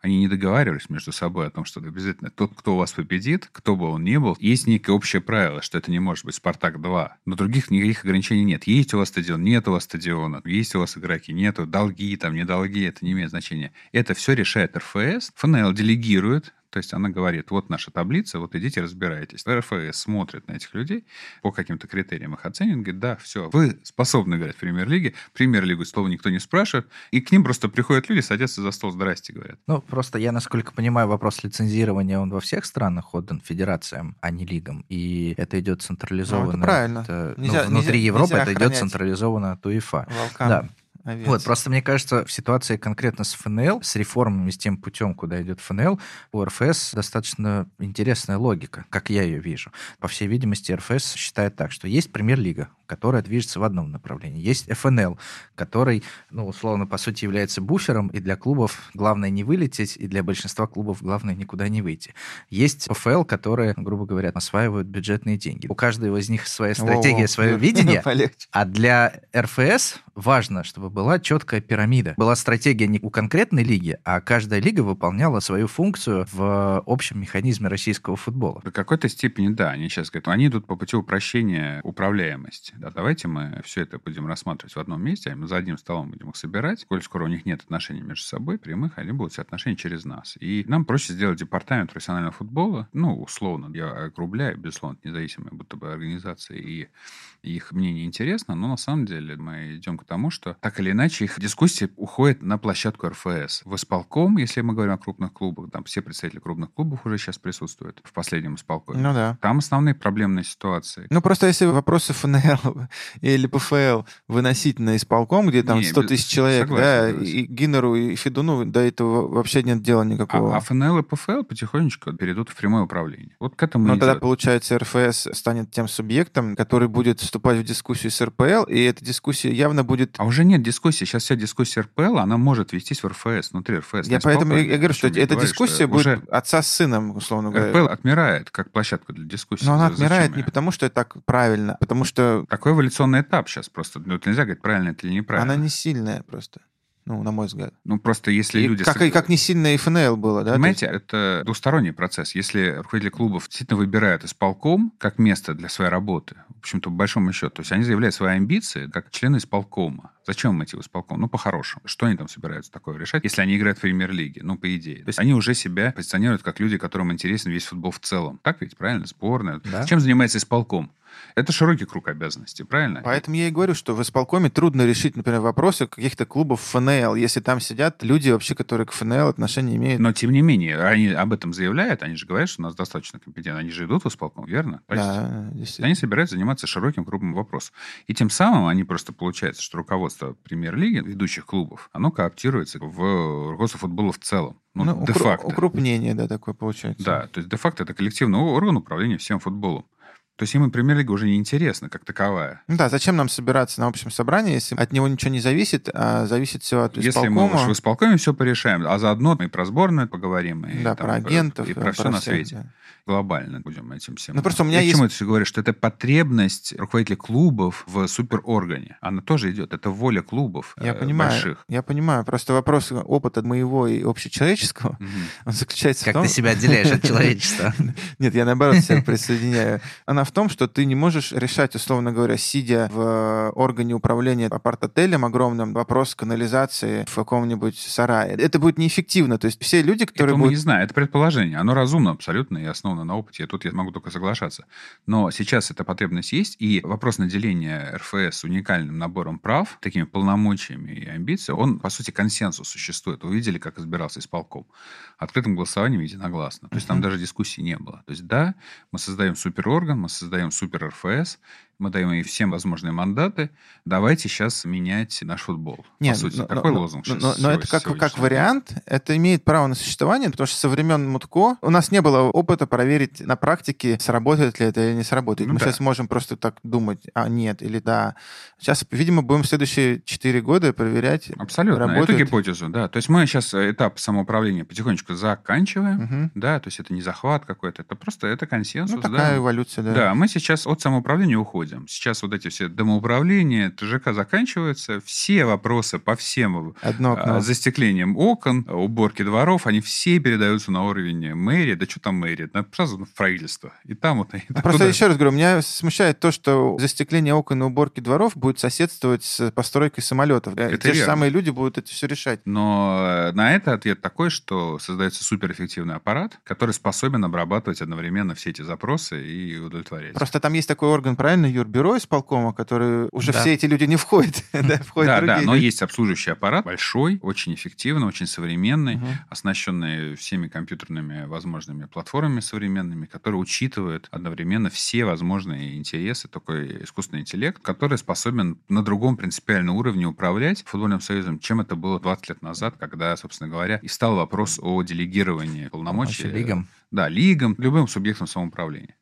Они не договаривались между собой о том, что обязательно тот, кто у вас победит, кто бы он ни был, есть некое общее правило, что это не может быть «Спартак-2». Но других никаких ограничений нет. Есть у вас стадион, нет у вас стадиона, есть у вас игроки, нету, долги там, не долги, это не имеет значения. Это все решает РФС. ФНЛ делегирует То есть она говорит, вот наша таблица, вот идите разбирайтесь. РФС смотрит на этих людей, по каким-то критериям их оценит, говорит, да, все, вы способны играть в премьер-лиге, премьер-лигу слова никто не спрашивает, и к ним просто приходят люди, садятся за стол, здрасте, говорят. Ну, просто я, насколько понимаю, вопрос лицензирования, он во всех странах отдан федерациям, а не лигам, и это идет централизованно. Ну, это правильно. Это, нельзя, ну, внутри нельзя, Европы нельзя это идет централизованно от УЕФА. Волкам. Да. Овец. Вот, просто мне кажется, в ситуации конкретно с ФНЛ, с реформами, с тем путем, куда идет ФНЛ, у РФС достаточно интересная логика, как я ее вижу. По всей видимости, РФС считает так, что есть премьер-лига, которая движется в одном направлении. Есть ФНЛ, который, ну, условно, по сути, является буфером, и для клубов главное не вылететь, и для большинства клубов главное никуда не выйти. Есть ПФЛ, которые, грубо говоря, осваивают бюджетные деньги. У каждого из них своя стратегия, свое видение, а для РФС важно, чтобы была четкая пирамида. Была стратегия не у конкретной лиги, а каждая лига выполняла свою функцию в общем механизме российского футбола. В какой-то степени, да, они сейчас говорят, они идут по пути упрощения управляемости. Да, давайте мы все это будем рассматривать в одном месте, а мы за одним столом будем их собирать. Коль скоро у них нет отношений между собой прямых, они будут все отношения через нас. И нам проще сделать департамент профессионального футбола, ну, условно, я округляю, безусловно, независимые будто бы организации, и их мнение интересно, но на самом деле мы идем к тому, что так или иначе их дискуссии уходят на площадку РФС. В исполком, если мы говорим о крупных клубах, там все представители крупных клубов уже сейчас присутствуют в последнем исполкоме. Ну да. Там основные проблемные ситуации. Ну просто если вопросы ФНЛ или ПФЛ выносить на исполком, где там не, 100 тысяч человек, согласен, да, согласен. и Гиннеру, и Федуну до этого вообще нет дела никакого. А, а ФНЛ и ПФЛ потихонечку перейдут в прямое управление. Вот к этому Но тогда, получается, РФС станет тем субъектом, который будет вступать в дискуссию с РПЛ, и эта дискуссия явно будет... А уже нет дискуссии. Сейчас вся дискуссия РПЛ, она может вестись в РФС, внутри РФС. Я поэтому я, говорю, что эта дискуссия что будет уже отца с сыном, условно говоря. РПЛ отмирает как площадка для дискуссии. Но она отмирает не потому, что это так правильно, а потому что... Такой эволюционный этап сейчас просто. Ну, нельзя говорить, правильно это или неправильно. Она не сильная просто. Ну, на мой взгляд. Ну, просто если и люди... Как, и как не сильно ФНЛ было, да? Понимаете, есть... это двусторонний процесс. Если руководители клубов действительно выбирают исполком как место для своей работы, в общем-то, по большому счету, то есть они заявляют свои амбиции как члены исполкома. Зачем им идти в исполком? Ну, по-хорошему. Что они там собираются такое решать, если они играют в премьер-лиге? Ну, по идее. То есть они уже себя позиционируют как люди, которым интересен весь футбол в целом. Так ведь, правильно? Сборная. Да. Чем занимается исполком? Это широкий круг обязанностей, правильно? Поэтому я и говорю, что в исполкоме трудно решить, например, вопросы каких-то клубов ФНЛ, если там сидят люди вообще, которые к ФНЛ отношения имеют. Но, тем не менее, они об этом заявляют, они же говорят, что у нас достаточно компетентны. Они же идут в исполком, верно? Да, Они собираются заниматься широким кругом вопросов. И тем самым они просто получается, что руководство премьер-лиги, ведущих клубов, оно кооптируется в руководство футбола в целом. Ну, ну де-факто. Укрупнение, да, такое получается. Да, то есть де-факто это коллективный орган управления всем футболом. То есть ему премьер-лига уже не интересна как таковая. Ну да, зачем нам собираться на общем собрании, если от него ничего не зависит, а зависит все от исполкома? Если мы уж в исполкоме все порешаем, а заодно мы и про сборную поговорим, и, да, там, про агентов, и, и про все на свете. Да глобально будем этим всем. Ну, просто у меня Я есть... к чему это все говорю? Что это потребность руководителей клубов в супероргане. Она тоже идет. Это воля клубов я э, понимаю, больших. Я понимаю. Просто вопрос опыта моего и общечеловеческого, mm он заключается как в том... Как ты себя отделяешь от человечества? Нет, я наоборот себя присоединяю. Она в том, что ты не можешь решать, условно говоря, сидя в органе управления апарт-отелем огромным, вопрос канализации в каком-нибудь сарае. Это будет неэффективно. То есть все люди, которые Это будут... не знаю. Это предположение. Оно разумно абсолютно и основано на опыте, тут я могу только соглашаться. Но сейчас эта потребность есть, и вопрос наделения РФС уникальным набором прав, такими полномочиями и амбициями, он, по сути, консенсус существует. Вы видели, как избирался исполком? Открытым голосованием единогласно. То есть там даже дискуссий не было. То есть да, мы создаем суперорган, мы создаем супер РФС, мы даем ей всем возможные мандаты, давайте сейчас менять наш футбол. Нет, по сути, но, такой но, лозунг но, но, но это как, как вариант, это имеет право на существование, потому что со времен Мутко у нас не было опыта проверить на практике, сработает ли это или не сработает. Ну, Мы да. сейчас можем просто так думать, а нет или да. Сейчас, видимо, будем в следующие 4 года проверять. Абсолютно, работает. эту гипотезу, да. То есть мы сейчас этап самоуправления потихонечку заканчиваем, угу. да, то есть это не захват какой-то, это просто это консенсус. Ну, такая да. эволюция, да. Да, мы сейчас от самоуправления уходим уходим. Сейчас вот эти все домоуправления, ТЖК заканчиваются, все вопросы по всем Одно окно. а, застеклением окон, уборки дворов, они все передаются на уровень мэрии. Да что там мэрия? Сразу в правительство. И там вот... и А Просто туда. еще раз говорю, меня смущает то, что застекление окон и уборки дворов будет соседствовать с постройкой самолетов. Э, Это Те же верно. самые люди будут это все решать. Но э, на это ответ такой, что создается суперэффективный аппарат, который способен обрабатывать одновременно все эти запросы и удовлетворять. Просто там есть такой орган, правильно, юрбюро исполкома, который уже Да. все эти люди не входят, да, входят Да, да, но люди. есть обслуживающий аппарат, большой, очень эффективный, очень современный, Мгм. оснащенный всеми компьютерными возможными платформами современными, которые учитывают одновременно все возможные интересы, такой искусственный интеллект, который способен на другом принципиальном уровне управлять футбольным союзом, чем это было 20 лет назад, когда, собственно говоря, и стал вопрос о делегировании полномочий. Вообще лигам. Да, лигам, любым субъектом самоуправления.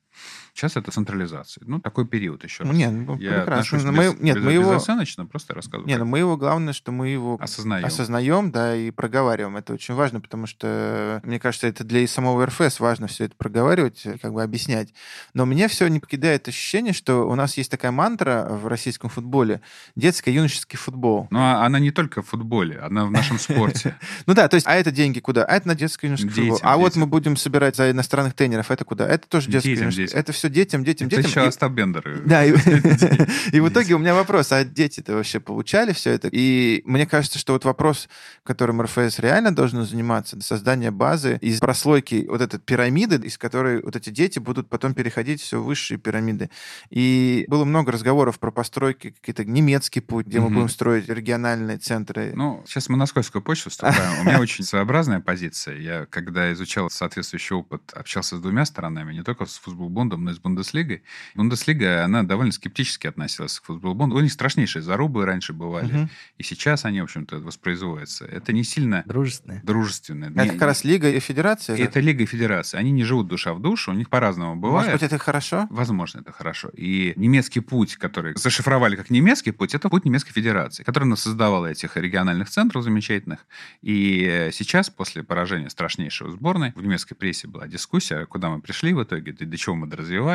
Сейчас это централизация. Ну, такой период еще раз. Не, ну, Я прекрасно. Но без- мы- нет, без- мы его- безоценочно, просто рассказываю. Не, как ну мы его, главное, что мы его осознаем. осознаем, да, и проговариваем. Это очень важно, потому что, мне кажется, это для и самого РФС важно все это проговаривать, э, как бы объяснять. Но мне все не покидает ощущение, что у нас есть такая мантра в российском футболе — детско-юношеский футбол. Но а- она не только в футболе, она в нашем спорте. Ну да, то есть, а это деньги куда? А это на детско-юношеский футбол. А вот мы будем собирать за иностранных тренеров, это куда? Это тоже детско-юношеский. Это все детям, детям, Это детям. еще И- Остап Бендер. Да, и, и в итоге у меня вопрос, а дети-то вообще получали все это? И мне кажется, что вот вопрос, которым РФС реально должен заниматься, создание базы из прослойки вот этой пирамиды, из которой вот эти дети будут потом переходить все высшие пирамиды. И было много разговоров про постройки, какие-то немецкий путь, где мы будем строить региональные центры. Ну, сейчас мы на скользкую почву вступаем. У меня очень своеобразная позиция. Я, когда изучал соответствующий опыт, общался с двумя сторонами, не только с футболбондом, но и с Бундеслигой. Бундеслига, она довольно скептически относилась к футболбонду. У них страшнейшие зарубы раньше бывали. Мгм. И сейчас они, в общем-то, воспроизводятся. Это не сильно Дружественные. дружественно. Это Не- как раз лига и федерация. да? Это лига и федерация. Они не живут душа в душу, у них по-разному бывает. Может быть, это хорошо? Возможно, это хорошо. И немецкий путь, который зашифровали как немецкий путь, это путь немецкой федерации, которая создавала этих региональных центров замечательных. И э, сейчас, после поражения страшнейшего сборной, в немецкой прессе была дискуссия, куда мы пришли в итоге, до до чего мы доразвивались.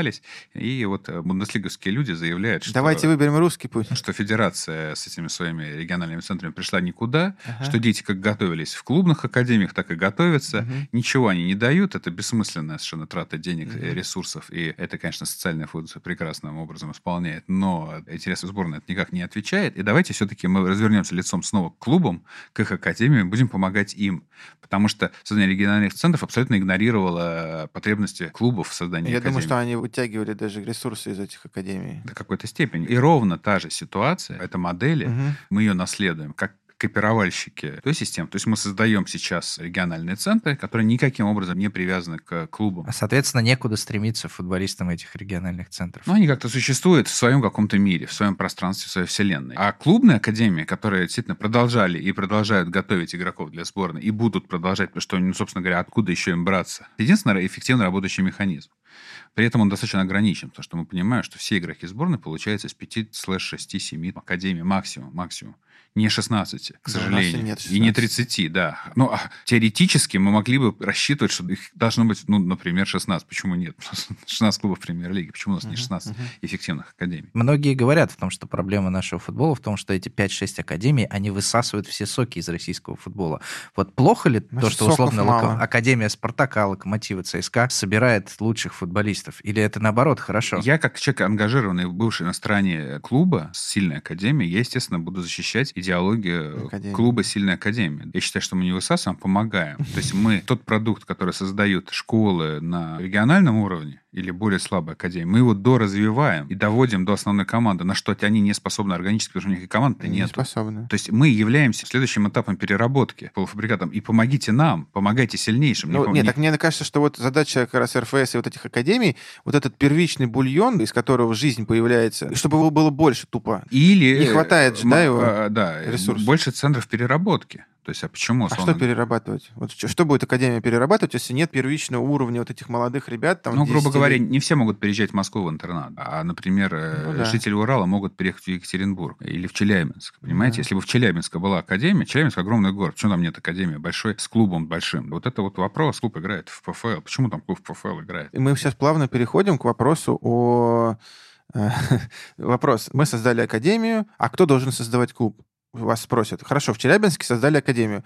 И вот э, бундеслиговские люди заявляют, что... Давайте выберем русский путь. что федерация с этими своими региональными центрами пришла никуда, Ага. что дети как готовились в клубных академиях, так и готовятся. Мгм. Ничего они не дают, это бессмысленная совершенно трата денег Мгм. ресурсов, и это, конечно, социальная функция прекрасным образом исполняет, но интересы сборной это никак не отвечает. И давайте все-таки мы развернемся лицом снова к клубам, к их академиям, будем помогать им. Потому что создание региональных центров абсолютно игнорировало потребности клубов в создании Я академий. думаю, что они вытягивали даже ресурсы из этих академий. До какой-то степени. И ровно та же ситуация, это модели, Мгм. мы ее наследуем, как копировальщики той системы. То есть мы создаем сейчас региональные центры, которые никаким образом не привязаны к клубам. А, соответственно, некуда стремиться футболистам этих региональных центров. Но они как-то существуют в своем каком-то мире, в своем пространстве, в своей вселенной. А клубные академии, которые действительно продолжали и продолжают готовить игроков для сборной, и будут продолжать, потому что, ну, собственно говоря, откуда еще им браться? Единственный эффективно работающий механизм. При этом он достаточно ограничен, потому что мы понимаем, что все игроки сборной получаются из 5 слэш 6 7 академий максимум, максимум. Не 16, к и сожалению. нет И не 16. 30, да. Ну, а теоретически мы могли бы рассчитывать, что их должно быть, ну, например, 16. Почему нет? 16 клубов премьер-лиги. Почему у нас не Мгм, 16 мгм. эффективных академий? Многие говорят в том, что проблема нашего футбола в том, что эти 5-6 академий, они высасывают все соки из российского футбола. Вот плохо ли Ну, то, что условно. Локо- Академия Спартака, Локомотива, ЦСКА собирает лучших футболистов? Или это наоборот хорошо? Я, как человек ангажированный, бывший на стороне клуба с сильной академией, я, естественно, буду защищать идеологию Академии. клуба сильной академии. Я считаю, что мы не высасываем, а помогаем. То есть мы тот продукт, который создают школы на региональном уровне, или более слабой академии, мы его доразвиваем и доводим до основной команды, на что они не способны органически, потому что у них и команды Не нет. способны. То есть мы являемся следующим этапом переработки полуфабрикатом. И помогите нам, помогайте сильнейшим. Не Ну, пом- нет, не- так мне кажется, что вот задача как раз РФС и вот этих академий, вот этот первичный бульон, из которого жизнь появляется, чтобы его было больше тупо. Или... Не хватает же, м- да, его а, да, ресурсов? больше центров переработки. То есть, а почему? А условно что перерабатывать? Вот что, что будет Академия перерабатывать, если нет первичного уровня вот этих молодых ребят? Там, Ну, грубо 10 говоря, не все могут переезжать в Москву в интернат. А, например, э, Ну да. жители Урала могут переехать в Екатеринбург или в Челябинск. Понимаете, Да. если бы в Челябинске была академия, Челябинск огромный город, почему там нет академии большой с клубом большим? Вот это вот вопрос. Клуб играет в ПФЛ. Почему там клуб в ПФЛ играет? И мы сейчас плавно переходим к вопросу о Вопрос. Мы создали академию, а кто должен создавать клуб? Вас спросят. Хорошо, в Челябинске создали академию.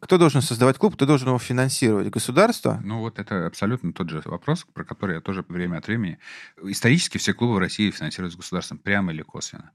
Кто должен создавать клуб, кто должен его финансировать? Государство? Ну вот это абсолютно тот же вопрос, про который я тоже время от времени... Исторически все клубы в России финансируются государством, прямо или косвенно.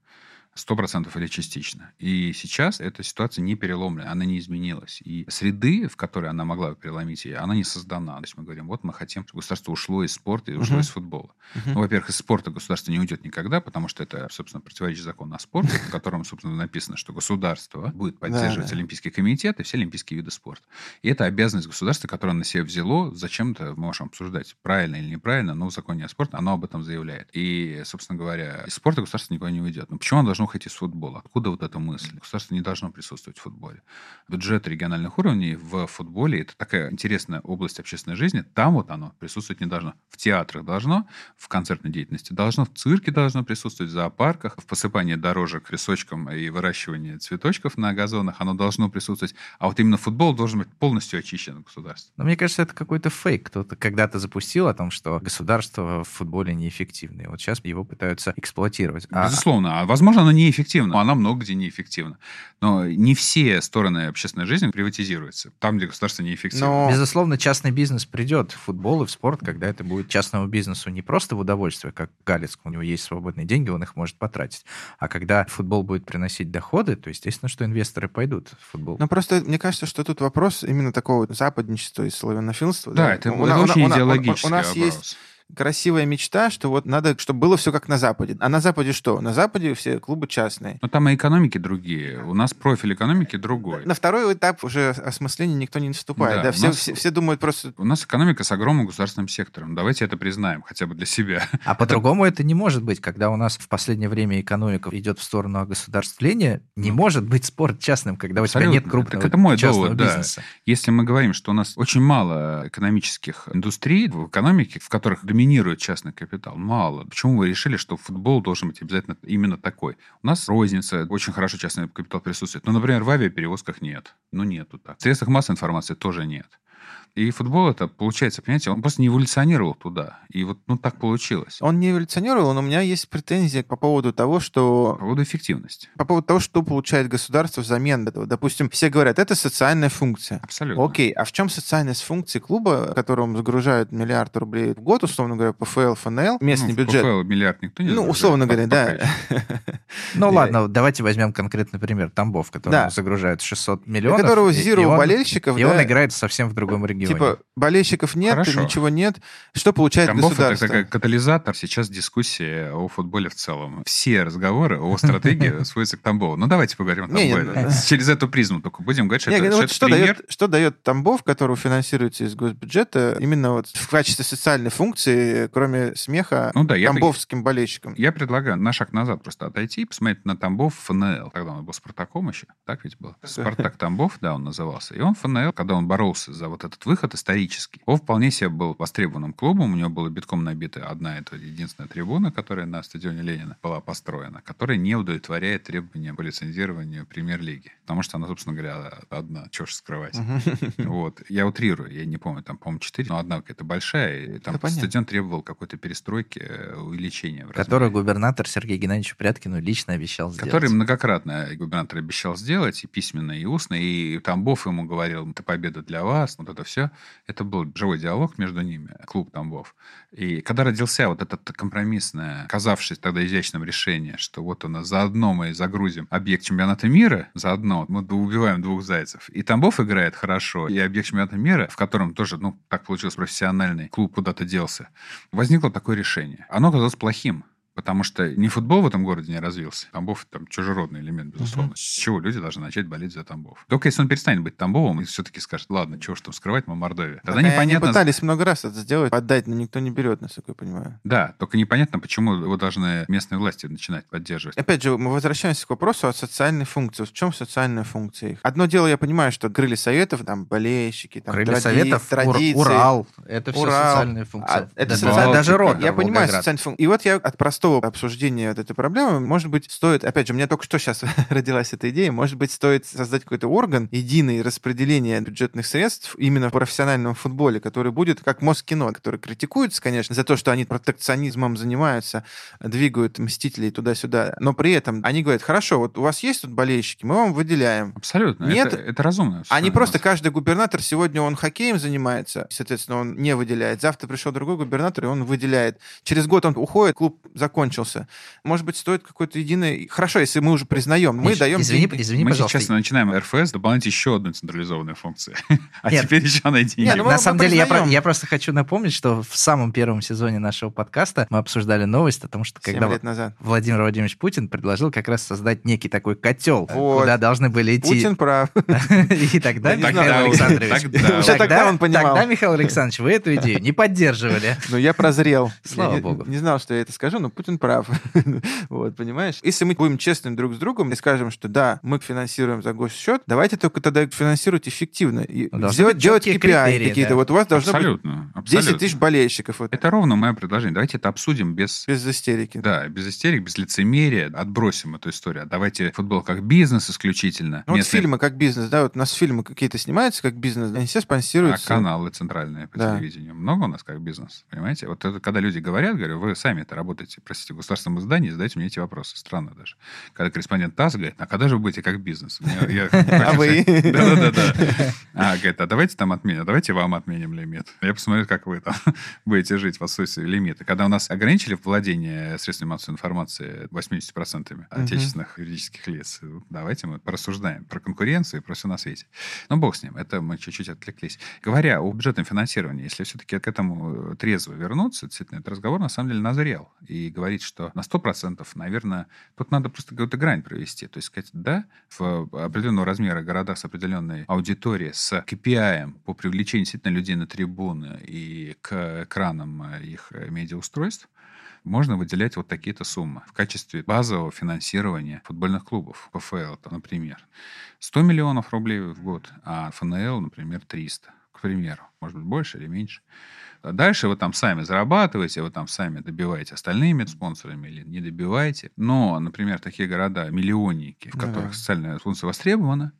Сто процентов или частично. И сейчас эта ситуация не переломлена, она не изменилась. И среды, в которой она могла бы переломить ее, она не создана. То есть мы говорим, вот мы хотим, чтобы государство ушло из спорта и ушло uh-huh. из футбола. Uh-huh. Ну, во-первых, из спорта государство не уйдет никогда, потому что это, собственно, противоречит закону о спорте, в котором, собственно, написано, что государство будет поддерживать Олимпийский комитет и все олимпийские виды спорта. И это обязанность государства, которое на себя взяло. Зачем-то мы можем обсуждать, правильно или неправильно, но в законе о спорте оно об этом заявляет. И, собственно говоря, из спорта государство никуда не уйдет. Но почему оно должно уходить из футбола. Откуда вот эта мысль? Государство не должно присутствовать в футболе. Бюджет региональных уровней в футболе – это такая интересная область общественной жизни. Там вот оно присутствовать не должно. В театрах должно, в концертной деятельности должно, в цирке должно присутствовать, в зоопарках, в посыпании дорожек песочком и выращивании цветочков на газонах оно должно присутствовать. А вот именно футбол должен быть полностью очищен от государства. Но мне кажется, это какой-то фейк. Кто-то когда-то запустил о том, что государство в футболе неэффективное. Вот сейчас его пытаются эксплуатировать. А Безусловно. А возможно, оно неэффективно эффективна, она много где неэффективна. Но не все стороны общественной жизни приватизируются. Там, где государство неэффективно. Но... Безусловно, частный бизнес придет в футбол и в спорт, когда это будет частному бизнесу не просто в удовольствие, как Галицк, у него есть свободные деньги, он их может потратить. А когда футбол будет приносить доходы, то естественно, что инвесторы пойдут в футбол. Ну, просто мне кажется, что тут вопрос именно такого западничества и славянофилства. Да, да. это, у, это у, очень у, идеологический у, у, у нас вопрос. есть красивая мечта, что вот надо, чтобы было все как на Западе. А на Западе что? На Западе все клубы частные. Но там и экономики другие. У нас профиль экономики другой. На второй этап уже осмысления никто не наступает. Да, да, все, нас... все, все думают просто... У нас экономика с огромным государственным сектором. Давайте это признаем, хотя бы для себя. А по-другому это не может быть. Когда у нас в последнее время экономика идет в сторону огосударствления, не ну, может быть спорт частным, когда у тебя нет крупного так это мой довод, бизнеса. Да. Если мы говорим, что у нас очень мало экономических индустрий в экономике, в которых доминирует частный капитал? Мало. Почему вы решили, что футбол должен быть обязательно именно такой? У нас розница, очень хорошо частный капитал присутствует. Но, например, в авиаперевозках нет. Ну, нету так. В средствах массовой информации тоже нет. И футбол это, получается, понимаете, он просто не эволюционировал туда. И вот ну, так получилось. Он не эволюционировал, но у меня есть претензии по поводу того, что... По поводу эффективности. По поводу того, что получает государство взамен этого. Допустим, все говорят, это социальная функция. Абсолютно. Окей, а в чем социальность функции клуба, которому загружают миллиард рублей в год, условно говоря, ПФЛ, ФНЛ, местный ну, бюджет? ПФЛ миллиард никто не Ну, условно говоря, да. Ну ладно, давайте возьмем конкретный пример. Тамбов, который загружает 600 миллионов. У которого зиру болельщиков. И он играет совсем в другом регионе. Типа болельщиков нет, Хорошо. ничего нет. Что получает Тамбов государство? это как катализатор. Сейчас дискуссия о футболе в целом. Все разговоры о стратегии сводятся к Тамбову. Ну, давайте поговорим о Тамбове. Через эту призму только будем говорить, что это что дает Что дает Тамбов, который финансируется из госбюджета, именно вот в качестве социальной функции, кроме смеха ну, да, тамбовским болельщикам? Я предлагаю на шаг назад просто отойти и посмотреть на Тамбов ФНЛ. Тогда он был Спартаком еще. Так ведь был? Спартак Тамбов, да, он назывался. И он ФНЛ, когда он боролся за вот этот выход исторический. Он вполне себе был востребованным клубом. У него была битком набита одна, это единственная трибуна, которая на стадионе Ленина была построена, которая не удовлетворяет требованиям по лицензированию премьер-лиги. Потому что она, собственно говоря, одна. Чего ж скрывать. Вот. Я утрирую. Я не помню, там, по-моему, четыре, но одна какая-то большая. И там стадион требовал какой-то перестройки, э, увеличения. Которую губернатор Сергей Геннадьевич Пряткину лично обещал сделать. Который многократно губернатор обещал сделать, и письменно, и устно. И Тамбов ему говорил, это победа для вас, вот это все. Это был живой диалог между ними, клуб Тамбов. И когда родился вот этот компромиссное, казавшись тогда изящным решение, что вот у нас заодно мы загрузим объект чемпионата мира, заодно мы убиваем двух зайцев. И Тамбов играет хорошо, и объект чемпионата мира, в котором тоже, ну, так получилось, профессиональный клуб куда-то делся, возникло такое решение. Оно оказалось плохим, Потому что не футбол в этом городе не развился. Тамбов там чужеродный элемент, безусловно. Uh-huh. С чего люди должны начать болеть за Тамбов? Только если он перестанет быть Тамбовым и все-таки скажет, ладно, чего ж там скрывать, мы Мордовия. Тогда так непонятно... Они пытались много раз это сделать, отдать, но никто не берет, насколько я понимаю. Да, только непонятно, почему его должны местные власти начинать поддерживать. Опять же, мы возвращаемся к вопросу о социальной функции. В чем социальная функция их? Одно дело, я понимаю, что крылья советов, там, болельщики, там, крылья тради... советов, традиции. Урал. Это все Урал. социальная функция. А, это социальная... Даже род. Я понимаю социальную функцию. И вот я от простого простого обсуждения вот этой проблемы, может быть, стоит, опять же, у меня только что сейчас родилась эта идея, может быть, стоит создать какой-то орган, единый распределение бюджетных средств именно в профессиональном футболе, который будет как Москино, который критикуется, конечно, за то, что они протекционизмом занимаются, двигают мстителей туда-сюда, но при этом они говорят, хорошо, вот у вас есть тут болельщики, мы вам выделяем. Абсолютно. Нет, это, это разумно. Они просто, каждый губернатор, сегодня он хоккеем занимается, соответственно, он не выделяет. Завтра пришел другой губернатор, и он выделяет. Через год он уходит, клуб закончился. Может быть, стоит какой-то единый... Хорошо, если мы уже признаем, мы Миш, даем извини, деньги. извини, Мы пожалуйста. сейчас начинаем РФС дополнять еще одну централизованную функцию. А Нет. теперь еще найди. Не, ну мы- На самом деле, я, я просто хочу напомнить, что в самом первом сезоне нашего подкаста мы обсуждали новость о том, что когда лет назад. Владимир Владимирович Путин предложил как раз создать некий такой котел, Вот. куда должны были идти Путин прав. и тогда Михаил. Александрович. Тогда. Он понимал. Тогда, Михаил Александрович, вы эту идею не поддерживали. Но я прозрел. Слава богу. Не знал, что я это скажу, но Путин прав. Вот, понимаешь? Если мы будем честными друг с другом и скажем, что да, мы финансируем за госсчет, давайте только тогда финансировать эффективно. И Ну, сделать, быть делать KPI критерии, какие-то. да. Вот у вас должно быть Абсолютно. 10 абсолютно. тысяч болельщиков. Вот, Это ровно мое предложение. Давайте это обсудим без... без истерики. Да, без истерик, без лицемерия. Отбросим эту историю. Давайте футбол как бизнес исключительно. Ну, вот фильмы как бизнес, да, вот у нас фильмы какие-то снимаются как бизнес, они все А спонсируются. каналы центральные по Да. телевидению много у нас как бизнес, понимаете? Вот это, когда люди говорят, говорю, вы сами это работаете, простите, государственном издании, задайте мне эти вопросы. Странно даже. Когда корреспондент ТАСС говорит, а когда же вы будете как бизнес? А вы? Да-да-да. А, говорит, а давайте там отменим, а давайте вам отменим лимит. Я посмотрю, как вы там будете жить в отсутствии лимита. Когда у нас ограничили владение средствами массовой информации 80% отечественных юридических лиц, давайте мы порассуждаем про конкуренцию и про все на свете. Ну, бог с ним, это мы чуть-чуть отвлеклись. Говоря о бюджетном финансировании, если все-таки к этому трезво вернуться, действительно, этот разговор на самом деле назрел. И говорить, что на 100%, наверное, тут надо просто какую-то грань провести. То есть сказать, да, в определенного размера города с определенной аудиторией, с KPI по привлечению действительно людей на трибуны и к экранам их медиаустройств, можно выделять вот такие-то суммы в качестве базового финансирования футбольных клубов, ПФЛ, например. 100 миллионов рублей в год, а ФНЛ, например, 300, к примеру. Может быть, больше или меньше. А Дальше вы там сами зарабатываете, вы там сами добиваете остальными спонсорами или не добиваете. Но, например, такие города, миллионники, в Да. которых социальная функция востребована,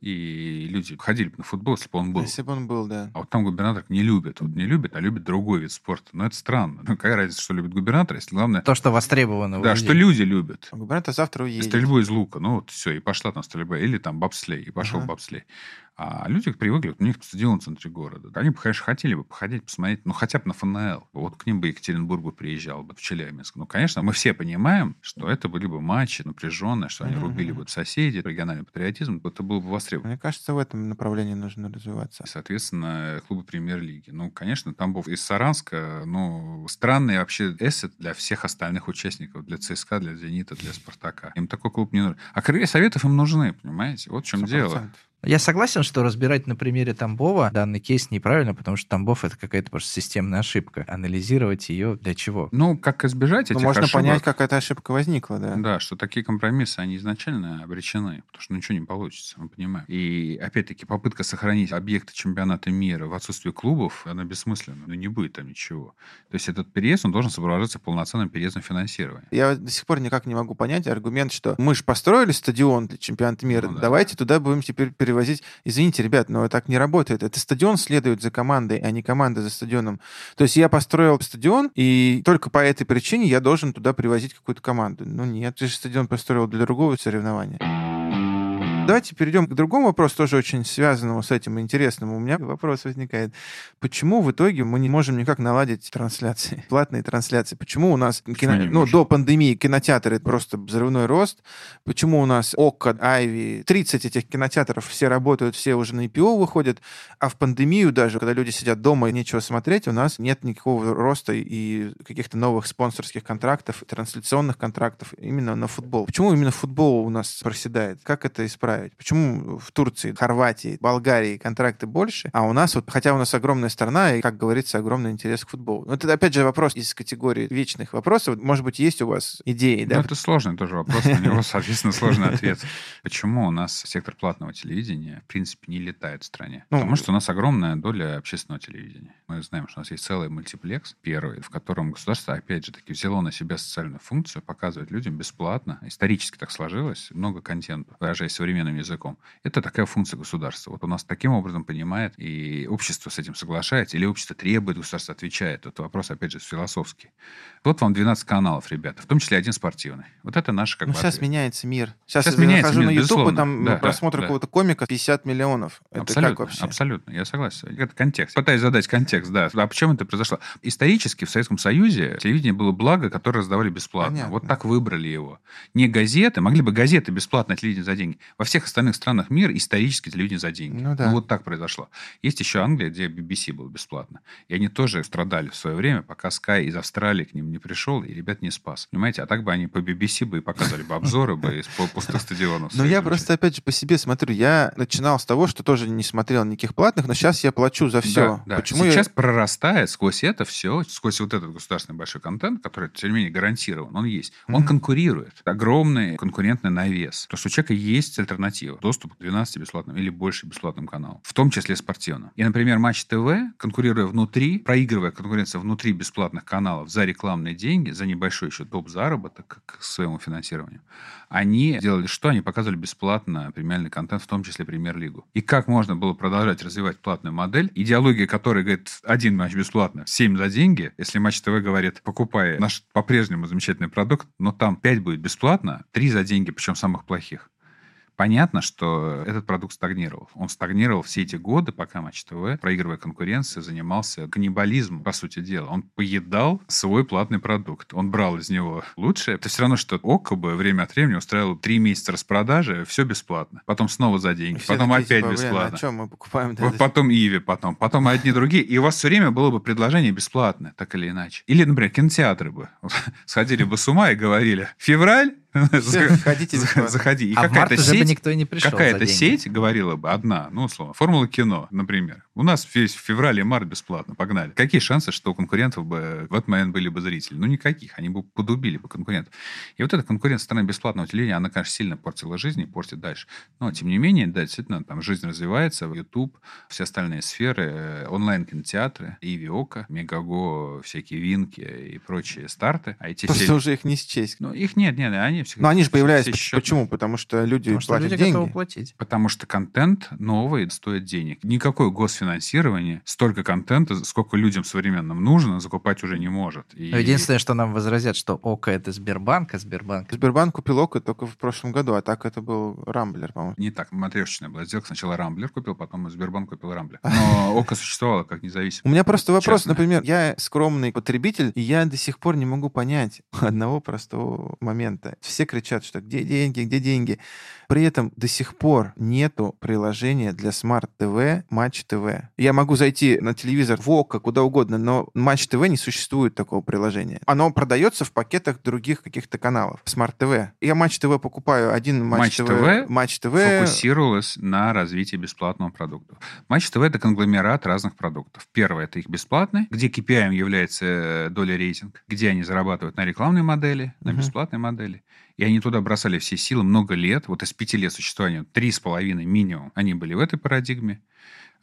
и люди ходили бы на футбол, если бы он был. Если бы он был, да. А вот там губернатор не любит. Вот не любит, а любит другой вид спорта. Но это странно. Ну, какая разница, что любит губернатор, если главное... То, что востребовано Да, людей. что люди любят. А Губернатор завтра уедет. Стрельбу из лука. Ну, вот все, и пошла там стрельба. Или там бобслей, и пошел Ага. бобслей. А люди привыкли, у них стадион в центре города. Они бы, конечно, хотели бы походить, посмотреть, ну, хотя бы на ФНЛ. Вот к ним бы Екатеринбург бы приезжал бы в Челябинск. Ну, конечно, мы все понимаем, что это были бы матчи напряженные, что они рубили бы соседей, региональный патриотизм. Это было бы востребовано. Мне кажется, в этом направлении нужно развиваться. И, соответственно, клубы премьер-лиги. Ну, конечно, Тамбов из Саранска, ну, странный вообще эссет для всех остальных участников, для ЦСКА, для Зенита, для Спартака. Им такой клуб не нужен. А крылья советов им нужны, понимаете? Вот в чем дело. 100%. Я согласен, что разбирать на примере Тамбова данный кейс неправильно, потому что Тамбов это какая-то просто системная ошибка. Анализировать ее для чего? Ну, как избежать Ну, этих можно ошибок? понять, как эта ошибка возникла, да. Да, что такие компромиссы, они изначально обречены, потому что ничего не получится, мы понимаем. И, опять-таки, попытка сохранить объекты чемпионата мира в отсутствии клубов, она бессмысленна. Ну, не будет там ничего. То есть этот переезд, он должен сопровождаться полноценным переездом финансирования. Я до сих пор никак не могу понять аргумент, что мы же построили стадион для чемпионата мира, Ну да. давайте туда будем теперь перевозить. Извините, ребят, но так не работает. Это стадион следует за командой, а не команда за стадионом. То есть я построил стадион, и только по этой причине я должен туда привозить какую-то команду. Ну нет, ты же стадион построил для другого соревнования. Давайте перейдем к другому вопросу, тоже очень связанному с этим интересному. У меня вопрос возникает. Почему в итоге мы не можем никак наладить трансляции, платные трансляции? Почему у нас кино- ну, можем? до пандемии кинотеатры просто взрывной рост? Почему у нас ОККО, Айви, 30 этих кинотеатров, все работают, все уже на IPO выходят, а в пандемию даже, когда люди сидят дома и нечего смотреть, у нас нет никакого роста и каких-то новых спонсорских контрактов, трансляционных контрактов именно на футбол. Почему именно футбол у нас проседает? Как это исправить? Поставить? Почему в Турции, Хорватии, Болгарии контракты больше, а у нас вот, хотя у нас огромная страна и, как говорится, огромный интерес к футболу. Но это, опять же, вопрос из категории вечных вопросов. Может быть, есть у вас идеи, да? Ну, это сложный тоже вопрос, на него, соответственно, сложный ответ. Почему у нас сектор платного телевидения, в принципе, не летает в стране? Ну, Потому что у нас огромная доля общественного телевидения. Мы знаем, что у нас есть целый мультиплекс, первый, в котором государство, опять же таки, взяло на себя социальную функцию показывать людям бесплатно. Исторически так сложилось, много контента, выражаясь современным языком. Это такая функция государства. Вот у нас таким образом понимает, и общество с этим соглашается, или общество требует, государство отвечает. Это вопрос, опять же, философский. Вот вам 12 каналов, ребята, в том числе один спортивный. Вот это наш как Ну, сейчас ответ. меняется мир. Сейчас, Сейчас я меняется захожу мир, на YouTube, и безусловно. там Да, просмотр да, да. какого-то комика 50 миллионов. Это абсолютно, как вообще? Абсолютно, я согласен. Это контекст. Пытаюсь задать контекст, да. А почему это произошло? Исторически в Советском Союзе телевидение было благо, которое раздавали бесплатно. Понятно. Вот так выбрали его. Не газеты, могли бы газеты бесплатно, телевидение за деньги. Во всех остальных странах мира исторически телевидение за деньги. Ну да. вот так произошло. Есть еще Англия, где BBC был бесплатно. И они тоже страдали в свое время, пока Sky из Австралии к ним не пришел, и ребят не спас. Понимаете? А так бы они по BBC бы и показывали бы обзоры бы из пу- пустых стадионов. Но я просто, опять же, по себе смотрю. Я начинал с того, что тоже не смотрел никаких платных, но сейчас я плачу за все. Да, да. Почему я- Сейчас прорастает сквозь это все, сквозь вот этот государственный большой контент, который, тем не менее, гарантирован, он есть. Он Мгм. конкурирует. Огромный конкурентный навес. То, что у человека есть альтернатива. Доступ к 12 бесплатным или больше бесплатным каналам. В том числе спортивным. И, например, Матч ТВ, конкурируя внутри, проигрывая конкуренцию внутри бесплатных каналов за рекламные деньги, за небольшой еще топ заработок к своему финансированию, они делали что? Они показывали бесплатно премиальный контент, в том числе премьер-лигу. И как можно было продолжать развивать платную модель, идеология которой говорит, один матч бесплатно, 7 за деньги. Если Матч ТВ говорит, покупай наш по-прежнему замечательный продукт, но там 5 будет бесплатно, 3 за деньги, причем самых плохих. Понятно, что этот продукт стагнировал. Он стагнировал все эти годы, пока Матч ТВ, проигрывая конкуренцию, занимался каннибализмом, по сути дела. Он поедал свой платный продукт. Он брал из него лучшее. Это все равно, что ОКО бы время от времени устраивал три месяца распродажи, все бесплатно. Потом снова за деньги, потом такие, опять типа, блин, бесплатно. а что мы покупаем? Вот Потом Иви, потом, потом одни другие. И у вас все время было бы предложение бесплатное, так или иначе. Или, например, кинотеатры бы сходили бы с ума и говорили, февраль, Все, ходите бесплатно. заходи. И а какая-то уже бы сеть никто и не пришел Какая-то сеть говорила бы одна, ну, условно, формула кино, например. У нас весь февраль и март бесплатно, погнали. Какие шансы, что у конкурентов бы в этот момент были бы зрители? Ну, никаких. Они бы подубили бы конкурентов. И вот эта конкуренция стороны бесплатного телевидения, она, конечно, сильно портила жизнь и портит дальше. Но, тем не менее, да, действительно, там жизнь развивается, YouTube, все остальные сферы, э, онлайн-кинотеатры, Иви Ока, Мегаго, всякие Винки и прочие старты. А эти Просто все... уже их не счесть. Ну, их нет, нет, они всегда... Но они же появляются. все счетные. Почему? Потому что люди Потому что платят люди деньги. готовы платить. Потому что контент новый стоит денег. Никакое госфинансирование столько контента, сколько людям современным нужно, закупать уже не может. И... Но единственное, что нам возразят, что ОКО это Сбербанк, а Сбербанк... Сбербанк купил Око только в прошлом году, а так это был Рамблер, по-моему. Не так, матрешечная была сделка. Сначала Рамблер купил, потом Сбербанк купил Рамблер. Но Okko существовало как У независимый. меня просто вопрос, например, я скромный потребитель, и я до сих пор не могу понять одного простого момента. Все кричат, что где деньги, где деньги. При этом до сих пор нету приложения для Smart TV, Матч ТВ. Я могу зайти на телевизор в Okko, куда угодно, но Матч ТВ не существует такого приложения. Оно продается в пакетах других каких-то каналов. Smart TV. Я Матч ТВ покупаю один Матч, Матч ТВ Матч ТВ. фокусировалась на развитии бесплатного продукта. Матч ТВ это конгломерат разных продуктов. Первое это их бесплатный, где KPI является э, доля рейтинг, где они зарабатывают на рекламной модели, на бесплатной модели. И они туда бросали все силы много лет. Вот из пяти лет существования, три с половиной минимум, они были в этой парадигме.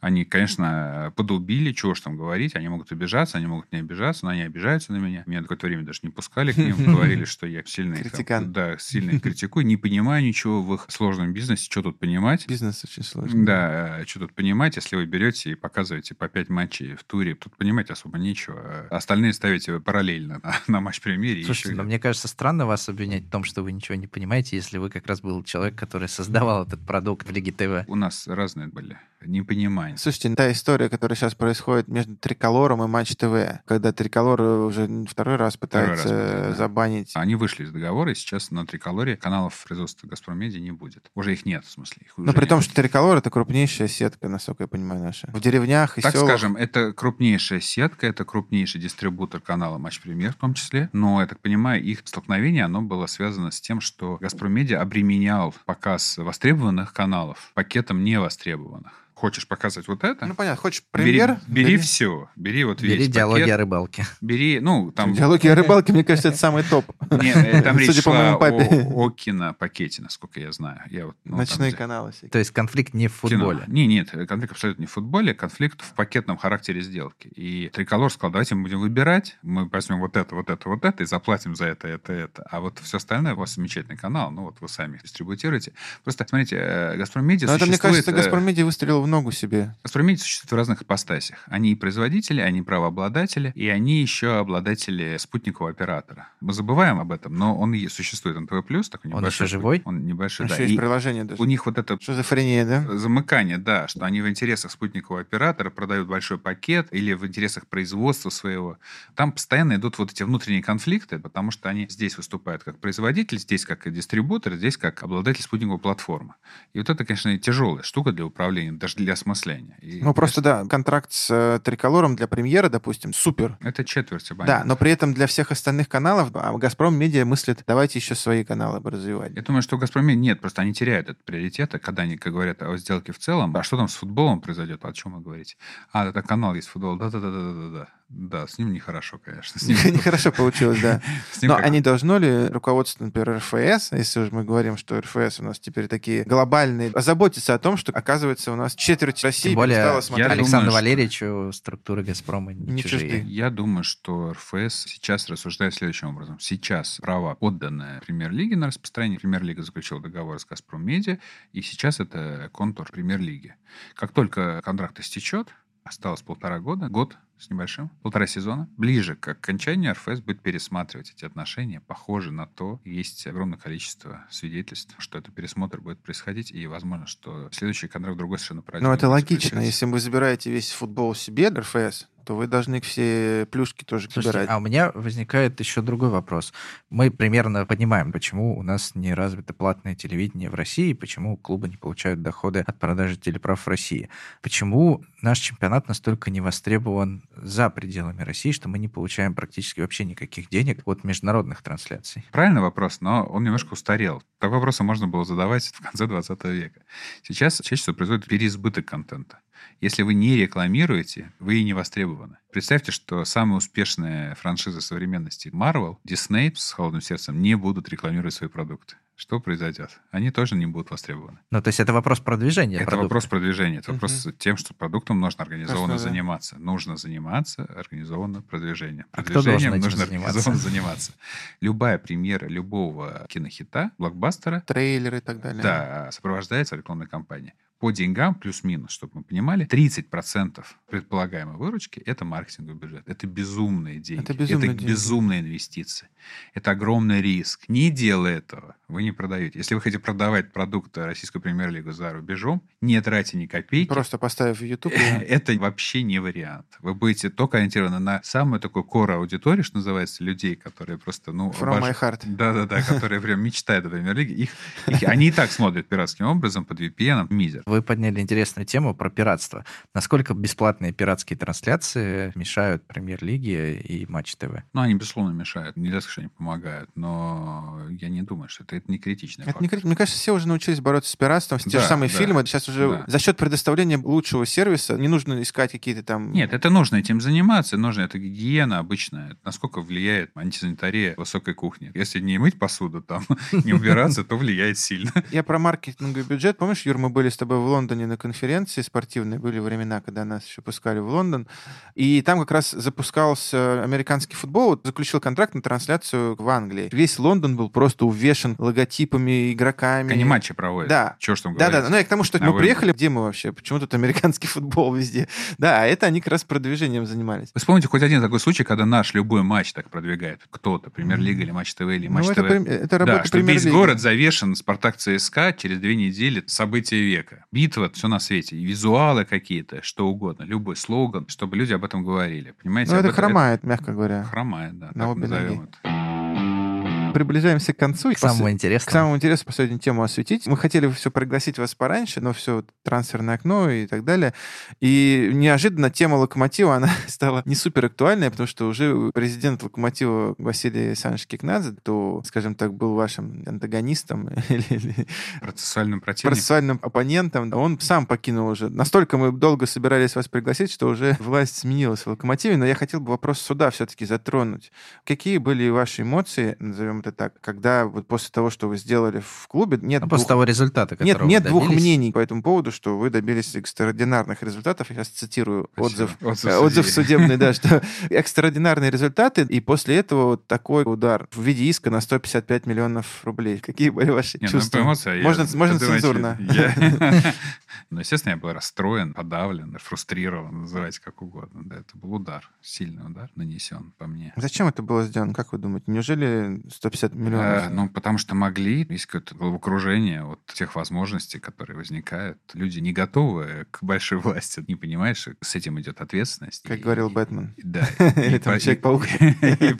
Они, конечно, подубили, чего ж там говорить. Они могут обижаться, они могут не обижаться, но они обижаются на меня. Меня какое-то время даже не пускали к ним, говорили, что я сильно их, там, да, сильно их критикую, не понимаю ничего в их сложном бизнесе, что тут понимать. Бизнес очень сложный. Да, что тут понимать, если вы берете и показываете по 5 матчей в туре, тут понимать особо нечего. Остальные ставите параллельно на, на матч-премьере. Слушайте, но мне кажется, странно вас обвинять в том, что вы ничего не понимаете, если вы как раз был человек, который создавал этот продукт в Лиге ТВ. У нас разные были непонимания. Внимание. Слушайте, та история, которая сейчас происходит между Триколором и Матч ТВ, когда Триколор уже второй раз пытается Второй раз пытается, забанить. Они вышли из договора, и сейчас на Триколоре каналов производства «Газпром Медиа» не будет. Уже их нет, в смысле. Их Но уже при том, нет. что Триколор это крупнейшая сетка, насколько я понимаю, наша. В деревнях и Так селах. скажем, это крупнейшая сетка, это крупнейший дистрибутор канала Матч Премьер в том числе. Но, я так понимаю, их столкновение, оно было связано с тем, что Газпром Медиа обременял показ востребованных каналов пакетом невостребованных. Хочешь показать вот это? Ну, понятно, хочешь бери, премьер? бери, все. Бери вот Бери весь диалоги пакет. о рыбалке. Бери, ну, там... Диалоги о рыбалке, мне кажется, это самый топ. Не, э, там речь Судя по шла о, кинопакете, насколько я знаю. Ну, Ночные каналы. То есть конфликт не в футболе. Не, нет, конфликт абсолютно не в футболе, конфликт в пакетном характере сделки. И Триколор сказал, давайте мы будем выбирать, мы возьмем вот это, вот это, вот это и заплатим за это, это, это. А вот все остальное, у вас замечательный канал, ну вот вы сами их дистрибутируете. Просто, смотрите, э, Газпром Медиа Но это, мне существует... кажется, э, Газпром Медиа выстрелил в ногу себе. Газпром Медиа существует в разных ипостасях. Они и производители, они и правообладатели, и они еще обладатели спутникового оператора. Мы забываем об этом, но он и существует. НТВ+, такой Он небольшой. еще живой? Он небольшой, да. Еще есть И приложение даже. у них вот это Шизофрения, да? замыкание, да, что они в интересах спутникового оператора продают большой пакет или в интересах производства своего. Там постоянно идут вот эти внутренние конфликты, потому что они здесь выступают как производитель, здесь как дистрибутор, здесь как обладатель спутниковой платформы. И вот это, конечно, тяжелая штука для управления, даже для осмысления. И, Ну, просто, да, контракт с э, Триколором для премьера, допустим, супер. Это четверть абонента. Да, но при этом для всех остальных каналов а Газпром Медиа мыслит, давайте еще свои каналы бы развивать. Я думаю, что у «Газпроме» нет, просто они теряют этот приоритет, а когда они как говорят о сделке в целом. А что там с футболом произойдет? О чем вы говорите? А, это канал есть футбол. Да-да-да-да-да-да. Да, с ним нехорошо, конечно. С ним, Нехорошо получилось, да. Но они должно ли руководство, например, РФС, если уж мы говорим, что РФС у нас теперь такие глобальные, озаботиться о том, что, оказывается, у нас четверть России перестала смотреть. Александру Валерьевичу структуры «Газпрома» не, чужие. Я думаю, что РФС сейчас рассуждает следующим образом. Сейчас право отданное премьер-лиге на распространение. Премьер-лига заключила договор с «Газпром Медиа», и сейчас это контур премьер-лиги. Как только контракт истечет, осталось полтора года, год с небольшим, полтора сезона, ближе к окончанию РФС будет пересматривать эти отношения, похоже на то, есть огромное количество свидетельств, что этот пересмотр будет происходить, и возможно, что следующий контракт другой совершенно парадигме Ну, это будет логично. Если вы забираете весь футбол себе, РФС, то вы должны все плюшки тоже Слушайте, собирать. а у меня возникает еще другой вопрос. Мы примерно понимаем, почему у нас не развито платное телевидение в России, почему клубы не получают доходы от продажи телеправ в России. Почему наш чемпионат настолько не востребован за пределами России, что мы не получаем практически вообще никаких денег от международных трансляций. Правильный вопрос, но он немножко устарел. Такой вопросы можно было задавать в конце 20 века. Сейчас чаще всего происходит переизбыток контента. Если вы не рекламируете, вы и не востребованы. Представьте, что самые успешные франшизы современности Marvel, Disney с холодным сердцем не будут рекламировать свои продукты. Что произойдет? Они тоже не будут востребованы. Ну, то есть это вопрос продвижения Это продукта. вопрос продвижения. Это Мгм. вопрос тем, что продуктом нужно организованно Конечно, да. заниматься. Нужно заниматься организованно продвижением. А Продвижением этим нужно заниматься? организованно заниматься. Любая премьера любого кинохита, блокбастера, Трейлеры и так далее. да, сопровождается рекламной кампанией. По деньгам, плюс-минус, чтобы мы понимали, 30% предполагаемой выручки – это маркетинговый бюджет. Это безумные деньги. Это безумные деньги. безумные инвестиции. Это огромный риск. Не делая этого, вы не продаете. Если вы хотите продавать продукты российской премьер-лиги за рубежом, не тратя ни копейки, Просто поставив в YouTube. это вообще не вариант. Вы будете только ориентированы на самую такую core аудиторию, что называется, людей, которые просто, ну... From обож- my heart. Да-да-да, которые прям мечтают о премьер-лиге. Их, их- они и так смотрят пиратским образом под VPN, мизер. Вы подняли интересную тему про пиратство. Насколько бесплатные пиратские трансляции мешают премьер-лиге и Матч ТВ? Ну, они, безусловно, мешают. Нельзя сказать, что они помогают, но я не думаю, что это, это не критичный Это не крит- Мне кажется, все уже научились бороться с пиратством, те Да, же самые да, фильмы. Сейчас уже да. за счет предоставления лучшего сервиса не нужно искать какие-то там... Нет, это нужно этим заниматься, нужно, это гигиена обычная. Насколько влияет антисанитария высокой кухни. Если не мыть посуду там, не убираться, то влияет сильно. Я про маркетинговый бюджет. Помнишь, Юр, мы были с тобой в Лондоне на конференции спортивной, были времена, когда нас еще пускали в Лондон, и там как раз запускался американский футбол, вот заключил контракт на трансляцию в Англии. Весь Лондон был просто увешан логотипами, игроками. Они матчи проводят. Да. Чего ж там Да, говорить. да, ну я к тому, что А мы вы- приехали, где мы вообще? Почему тут американский футбол везде? Да, а это они как раз продвижением занимались. Вы вспомните хоть один такой случай, когда наш любой матч так продвигает кто-то, премьер-лига или матч ТВ или матч Ну, это, ТВ. прем- это работа Да, что весь город завешен Спартак ЦСКА через две недели события века. Битва, все на свете, и визуалы какие-то, что угодно, любой слоган, чтобы люди об этом говорили. Понимаете? Ну, Об это этом- хромает, мягко говоря. Хромает, да, На обе назовем ноги. это. Приближаемся к концу. К самому К интересному. самому интересному последнюю тему осветить. Мы хотели все пригласить вас пораньше, но все трансферное окно и так далее. И неожиданно тема локомотива, она стала не супер актуальной, потому что уже президент локомотива Василий Александрович Кикнадзе, кто, скажем так, был вашим антагонистом или- или Процессуальным противником. процессуальным оппонентом, он сам покинул уже. Настолько мы долго собирались вас пригласить, что уже власть сменилась в локомотиве, но я хотел бы вопрос суда все-таки затронуть. Какие были ваши эмоции, назовем это так, когда вот после того, что вы сделали в клубе, нет Ну, после двух- того результата, нет, нет двух мнений по этому поводу, что вы добились экстраординарных результатов. Я сейчас цитирую Спасибо. отзыв, Отзыв э, отзыв судебный, да, что экстраординарные результаты, и после этого вот такой удар в виде иска на 155 миллионов рублей. Какие были ваши Не, ну, чувства? по эмоциям я- можно можно это думаете, цензурно. я- Ну, естественно, я был расстроен, подавлен, фрустрирован, называйте как угодно. Да, это был удар, сильный удар нанесен по мне. Зачем это было сделано, как вы думаете? Неужели 150 миллионов? Э, ну, потому что могли, есть какое-то головокружение вот тех возможностей, которые возникают. Люди не готовы к большой власти, не понимаешь, с этим идет ответственность. Как И- говорил и- Бэтмен. Да. Или И там Человек-паук. И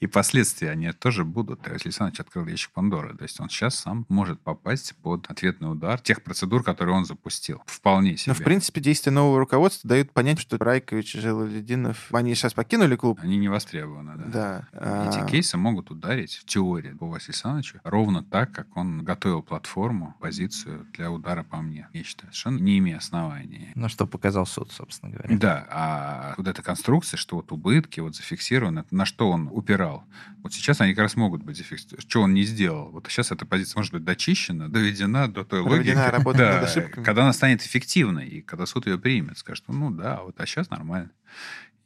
и последствия, они тоже будут. То есть Александрович открыл ящик Пандоры. То есть он сейчас сам может попасть под ответный удар тех процедур, которые он запустил. Вполне себе. Но, в принципе, действия нового руководства дают понять, что Райкович и Жилолединов, они сейчас покинули клуб. Они не востребованы, да. Да. Эти А, кейсы могут ударить в теории по Василию Александровичу ровно так, как он готовил платформу, позицию для удара по мне. Я считаю, совершенно не имея оснований. Ну, что показал суд, собственно говоря. Да, а вот эта конструкция, что вот убытки вот зафиксированы, на что он упирал? Вот сейчас они как раз могут быть зафиксированы. Что он не сделал? Вот сейчас эта позиция может быть дочищена, доведена до той Проведена логики. работа да, над ошибками. когда она станет эффективной, и когда суд ее примет, скажет, ну да, вот, а сейчас нормально.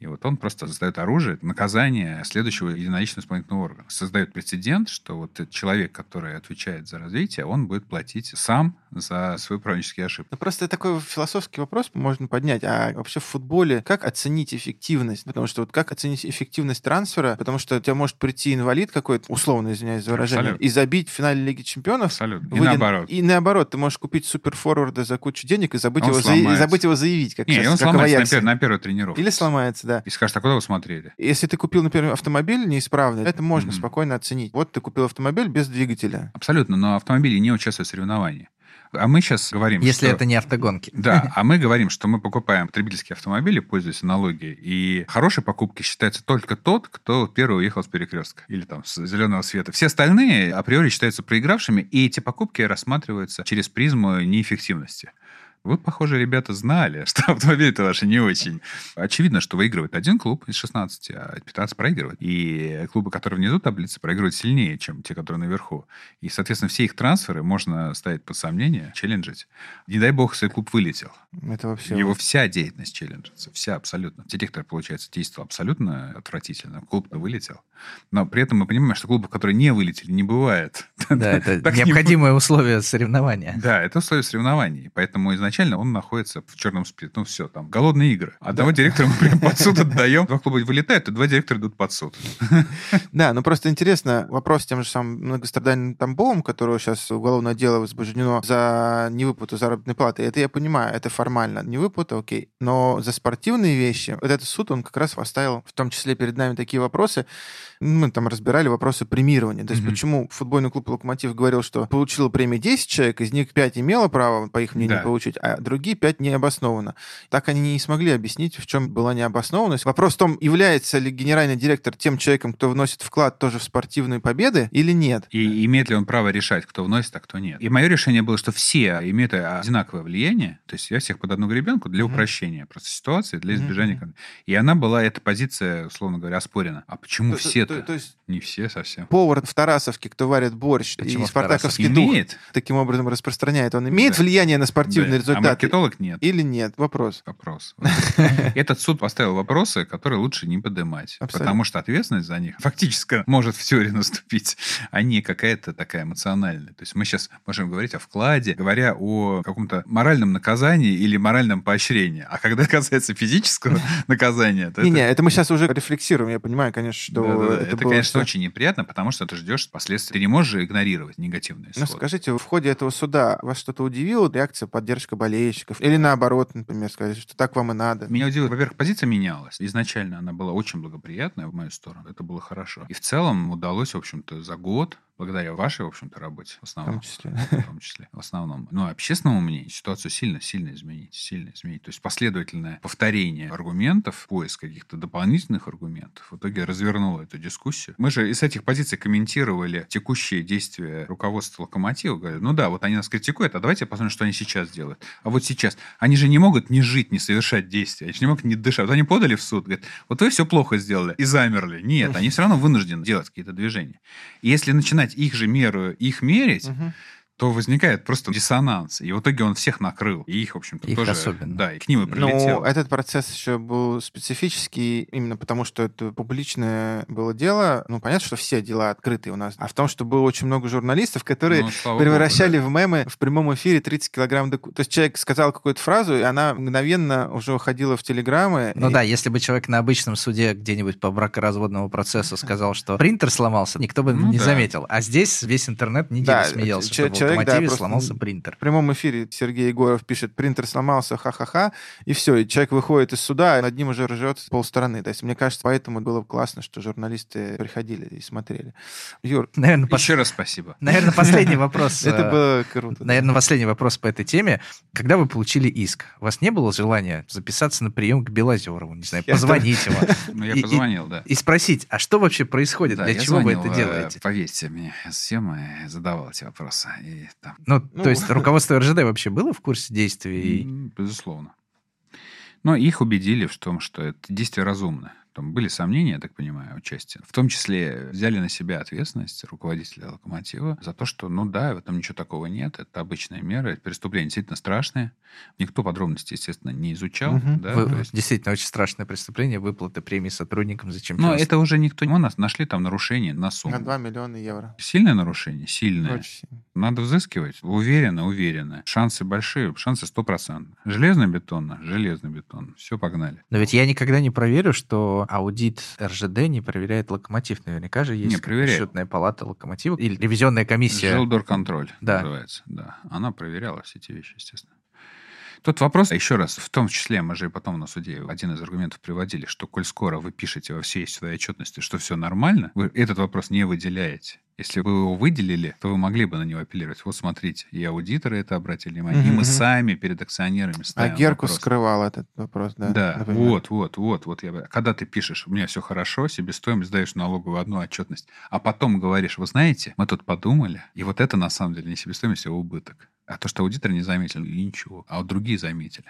И вот он просто создает оружие, наказание следующего единоличного исполнительного органа. Создает прецедент, что вот этот человек, который отвечает за развитие, он будет платить сам за свои управленческие ошибки. Ну, просто такой философский вопрос можно поднять. А вообще в футболе как оценить эффективность? Потому что вот как оценить эффективность трансфера? Потому что у тебя может прийти инвалид какой-то, условно, извиняюсь за выражение, Абсолютно. и забить в финале Лиги Чемпионов. Абсолютно. И выйдя- наоборот. И наоборот, ты можешь купить суперфорварда за кучу денег и забыть, Он его, заи- и забыть его заявить, как, Не, сейчас, он как сломается на, пер- на первой тренировке. Или сломается, да. И скажет, а куда вы смотрели? Если ты купил, например, автомобиль неисправный, это можно Мгм. спокойно оценить. Вот ты купил автомобиль без двигателя. Абсолютно, но автомобили не участвуют в соревновании. А мы сейчас говорим, Если что... это не автогонки. Да, а мы говорим, что мы покупаем потребительские автомобили, пользуясь аналогией, и хорошей покупкой считается только тот, кто первый уехал с перекрестка или там с зеленого света. Все остальные априори считаются проигравшими, и эти покупки рассматриваются через призму неэффективности. Вы, похоже, ребята знали, что автомобили-то ваши не очень. Очевидно, что выигрывает один клуб из 16, а 15 проигрывает. И клубы, которые внизу таблицы, проигрывают сильнее, чем те, которые наверху. И, соответственно, все их трансферы можно ставить под сомнение, челленджить. Не дай бог, если клуб вылетел. Это вообще... Его вся деятельность челленджится. Вся абсолютно. Директор, получается, действовал абсолютно отвратительно. Клуб вылетел. Но при этом мы понимаем, что клубов, которые не вылетели, не бывает. Да, это необходимое условие соревнования. да, это условие соревнований. Поэтому изначально он находится в черном списке. Ну, все, там, голодные игры. Одного директора мы прям под суд отдаем. Два клуба вылетают, и два директора идут под суд. Да, ну просто интересно, вопрос с тем же самым многострадальным Тамбовым, которого сейчас уголовное дело возбуждено за невыплату заработной платы. Это я понимаю, это формально. Невыплата, окей. Но за спортивные вещи, вот этот суд, он как раз поставил, в том числе перед нами такие вопросы. Мы там разбирали вопросы премирования. То есть Мгм. почему футбольный клуб «Локомотив» говорил, что получило премию 10 человек, из них 5 имело право, по их мнению, Да. получить, а другие 5 необоснованно. Так они не смогли объяснить, в чем была необоснованность. Вопрос в том, является ли генеральный директор тем человеком, кто вносит вклад тоже в спортивные победы или нет. И имеет ли он право решать, кто вносит, а кто нет. И мое решение было, что все имеют одинаковое влияние, то есть я всех под одну гребенку для Мгм. упрощения просто ситуации, для избежания... кон- И она была, эта позиция, условно говоря, оспорена. А почему То- все-то? То- то есть Не все совсем. повар в Тарасовке, кто варит борщ, Почему и спартаковский дух Имеет, таким образом распространяет, он имеет Да. влияние на да, спортивные а маркетолог нет. или нет? Вопрос. Вопрос. Этот суд поставил вопросы, которые лучше не поднимать. Абсолютно. Потому что ответственность за них фактически может в теории наступить, а не какая-то такая эмоциональная. То есть мы сейчас можем говорить о вкладе, говоря о каком-то моральном наказании или моральном поощрении. А когда касается физического наказания, Не-не, это мы сейчас уже рефлексируем. Я понимаю, конечно, что Это, было конечно, всё- очень неприятно, потому что ты ждешь последствий. Ты не можешь же игнорировать негативные Ну, исходы. скажите, в ходе этого суда вас что-то удивило? Реакция, поддержка болельщиков? Или наоборот, например, сказать, что так вам и надо? Меня удивило, во-первых, позиция менялась. Изначально она была очень благоприятная в мою сторону. Это было хорошо. И в целом удалось, в общем-то, за год, благодаря вашей, в общем-то, работе в В основном. том числе. В том числе, в основном. Ну, а общественному мнению ситуацию сильно-сильно изменить. Сильно изменить. То есть последовательное повторение аргументов, поиск каких-то дополнительных аргументов в итоге развернуло эту дискуссию. Мы же из этих позиций комментировали текущие действия руководства «Локомотива». Говорили, ну да, вот они нас критикуют, а давайте посмотрим, что они сейчас делают. А вот сейчас. Они же не могут не жить, не совершать действия. Они же не могут не дышать. Вот они подали в суд, говорят, вот вы все плохо сделали и замерли. Нет, они все равно вынуждены делать какие-то движения. И если начинать их же меру, их мерить, Мгм. То возникает просто диссонанс. И в итоге он всех накрыл. И их, в общем-то, Их тоже... особенно. Да, и к ним и прилетело. Ну, этот процесс еще был специфический именно потому, что это публичное было дело. Ну, понятно, что все дела открытые у нас. А в том, что было очень много журналистов, которые Ну, слава богу, превращали да. в мемы в прямом эфире 30 килограмм доку... То есть человек сказал какую-то фразу, и она мгновенно уже уходила в телеграммы. Ну и- да, если бы человек на обычном суде где-нибудь по бракоразводному процессу сказал, что принтер сломался, никто бы Ну не да. заметил. А здесь весь интернет неделю Да, смеялся, че- что в человек, да, просто сломался принтер. В прямом эфире Сергей Егоров пишет, принтер сломался, ха-ха-ха, и все, и человек выходит из суда, и над ним уже ржет полстороны. То есть, мне кажется, поэтому было классно, что журналисты приходили и смотрели. Юр, Наверное, пос- Еще раз спасибо. Наверное, последний вопрос. это э, было круто. Наверное, последний вопрос по этой теме. Когда вы получили иск, у вас не было желания записаться на прием к Белозерову, не знаю, позвонить ему Ну, я И- и- позвонил, да. и спросить, а что вообще происходит, для чего вы это э, делаете? Поверьте мне, съема и задавал эти вопросы. И там, Ну, Ну. то есть руководство РЖД вообще было в курсе действий? безусловно. Но их убедили в том, что это действие разумное. Там были сомнения, я так понимаю, участия. В том числе взяли на себя ответственность руководителя «Локомотива» за то, что, ну да, в этом ничего такого нет, это обычная мера, это преступление действительно страшное. Никто подробности, естественно, не изучал. Мгм. да, Вы- то есть- Действительно, очень страшное преступление, выплаты премии сотрудникам за Но чемпионство. это уже никто... Мы нас нашли там нарушение на сумму. На 2 миллиона евро. Сильное нарушение? Сильное. Очень сильно. Надо взыскивать. Уверенно, уверенно. Шансы большие, шансы стопроцентные. Железно-бетонно, железно-бетонно. Все, погнали. Но ведь я никогда не проверю, что аудит РЖД не проверяет локомотив. Наверняка же есть Не, проверяет. счетная палата локомотива или ревизионная комиссия. Жилдорконтроль Да. называется. Да. Она проверяла все эти вещи, естественно. Тут вопрос, еще раз, в том числе, мы же потом на суде один из аргументов приводили, что коль скоро вы пишете во всей своей отчетности, что все нормально, вы этот вопрос не выделяете. Если бы вы его выделили, то вы могли бы на него апеллировать. Вот смотрите, и аудиторы это обратили внимание, и Мгм, мы сами перед акционерами А ставим Геркус вопрос. скрывал этот вопрос, да? Да, например. вот, вот, вот, вот. Я... Когда ты пишешь, у меня все хорошо, себестоимость даешь налоговую одну отчетность, а потом говоришь, вы знаете, мы тут подумали, и вот это на самом деле не себестоимость, а убыток. А то, что аудитор не заметил, и ничего. А вот другие заметили.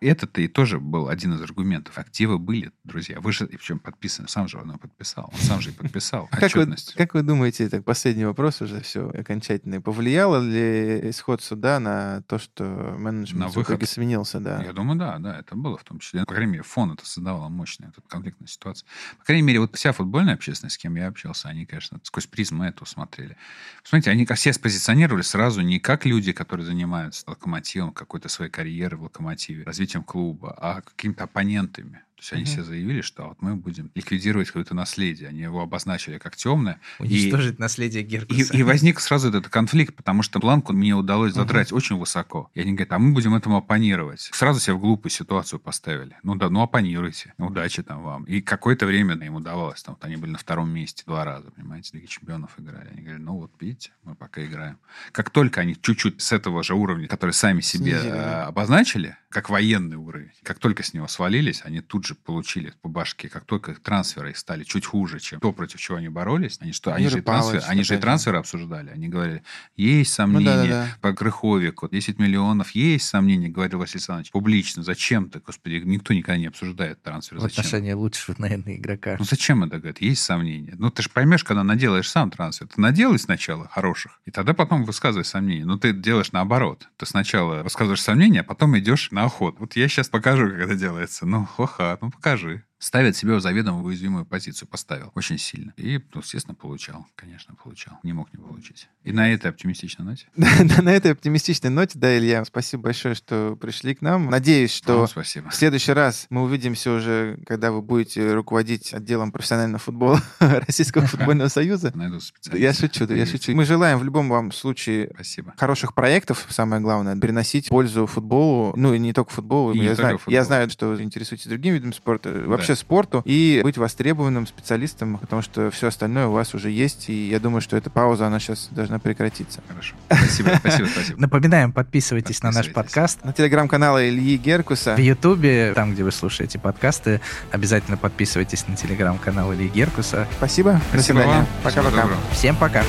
И это-то и тоже был один из аргументов. Активы были, друзья. Вы же, и причем подписаны, сам же оно подписал. Он сам же и подписал А Как вы, отчетность. как вы думаете, так последний вопрос уже все окончательный, повлияло ли исход суда на то, что менеджмент На в итоге выход? сменился, да? Я думаю, да, да, это было в том числе. По крайней мере, фон это создавало мощную эту конфликтную ситуацию. По крайней мере, вот вся футбольная общественность, с кем я общался, они, конечно, сквозь призму этого смотрели. Смотрите, они как все спозиционировали сразу не как люди, которые занимаются локомотивом, какой-то своей карьерой в локомотиве, развитием клуба, а какими-то оппонентами. То есть они Мгм. все заявили, что вот мы будем ликвидировать какое-то наследие. Они его обозначили как темное. И- Уничтожить наследие и, Геркуса. и возник сразу этот конфликт, потому что планку мне удалось задрать очень высоко. И они говорят, а мы будем этому оппонировать. Сразу себя в глупую ситуацию поставили. Ну да, ну оппонируйте. Удачи там вам. И какое-то время им удавалось. Там, вот они были на втором месте два раза, понимаете, Лиги Чемпионов играли. Они говорили, ну вот видите, мы пока играем. Как только они чуть-чуть с этого же уровня, который сами себе Снизили, э, да. обозначили, как военный уровень, как только с него свалились, они тут же получили по башке. Как только их трансферы их стали чуть хуже, чем то, против чего они боролись, они что, они Юрий же, и трансфер, Павлович, они же и же. трансферы обсуждали. Они говорили, есть Ну да, да, сомнения да. по Крыховику, 10 миллионов, есть сомнения, говорил Василий Александрович, публично. Зачем ты, господи, никто никогда не обсуждает трансфер. В Зачем? отношении лучшего, наверное, игрока. Ну зачем это, говорит, есть сомнения. Ну ты же поймешь, когда наделаешь сам трансфер. Ты наделай сначала хороших, и тогда потом высказывай сомнения. Но ты делаешь наоборот. Ты сначала высказываешь сомнения, а потом идешь на охоту. Вот я сейчас покажу, как это делается. Ну, ха-ха, ну покажи. Ставит себя в заведомо уязвимую позицию. Поставил очень сильно. И, ну, естественно, получал. Конечно, получал. Не мог не получить. И на этой оптимистичной ноте. На этой оптимистичной ноте, да, Илья, спасибо большое, что пришли к нам. Надеюсь, что в следующий раз мы увидимся уже, когда вы будете руководить отделом профессионального футбола Российского футбольного союза. Найду специалиста. Я шучу, да, я шучу. Мы желаем в любом вам случае хороших проектов, самое главное, приносить пользу футболу, ну и не только футболу, я, знаю, футболу. я знаю, что интересуетесь другими видами спорта, вообще спорту, и быть востребованным специалистом, потому что все остальное у вас уже есть, и я думаю, что эта пауза, она сейчас должна прекратиться. Хорошо. Спасибо, спасибо, спасибо. Напоминаем, подписывайтесь на наш подкаст. На телеграм-канал Ильи Геркуса. В Ютубе, там, где вы слушаете подкасты, обязательно подписывайтесь на телеграм-канал Ильи Геркуса. Спасибо. До Спасибо свидания. Пока-пока. Всем пока!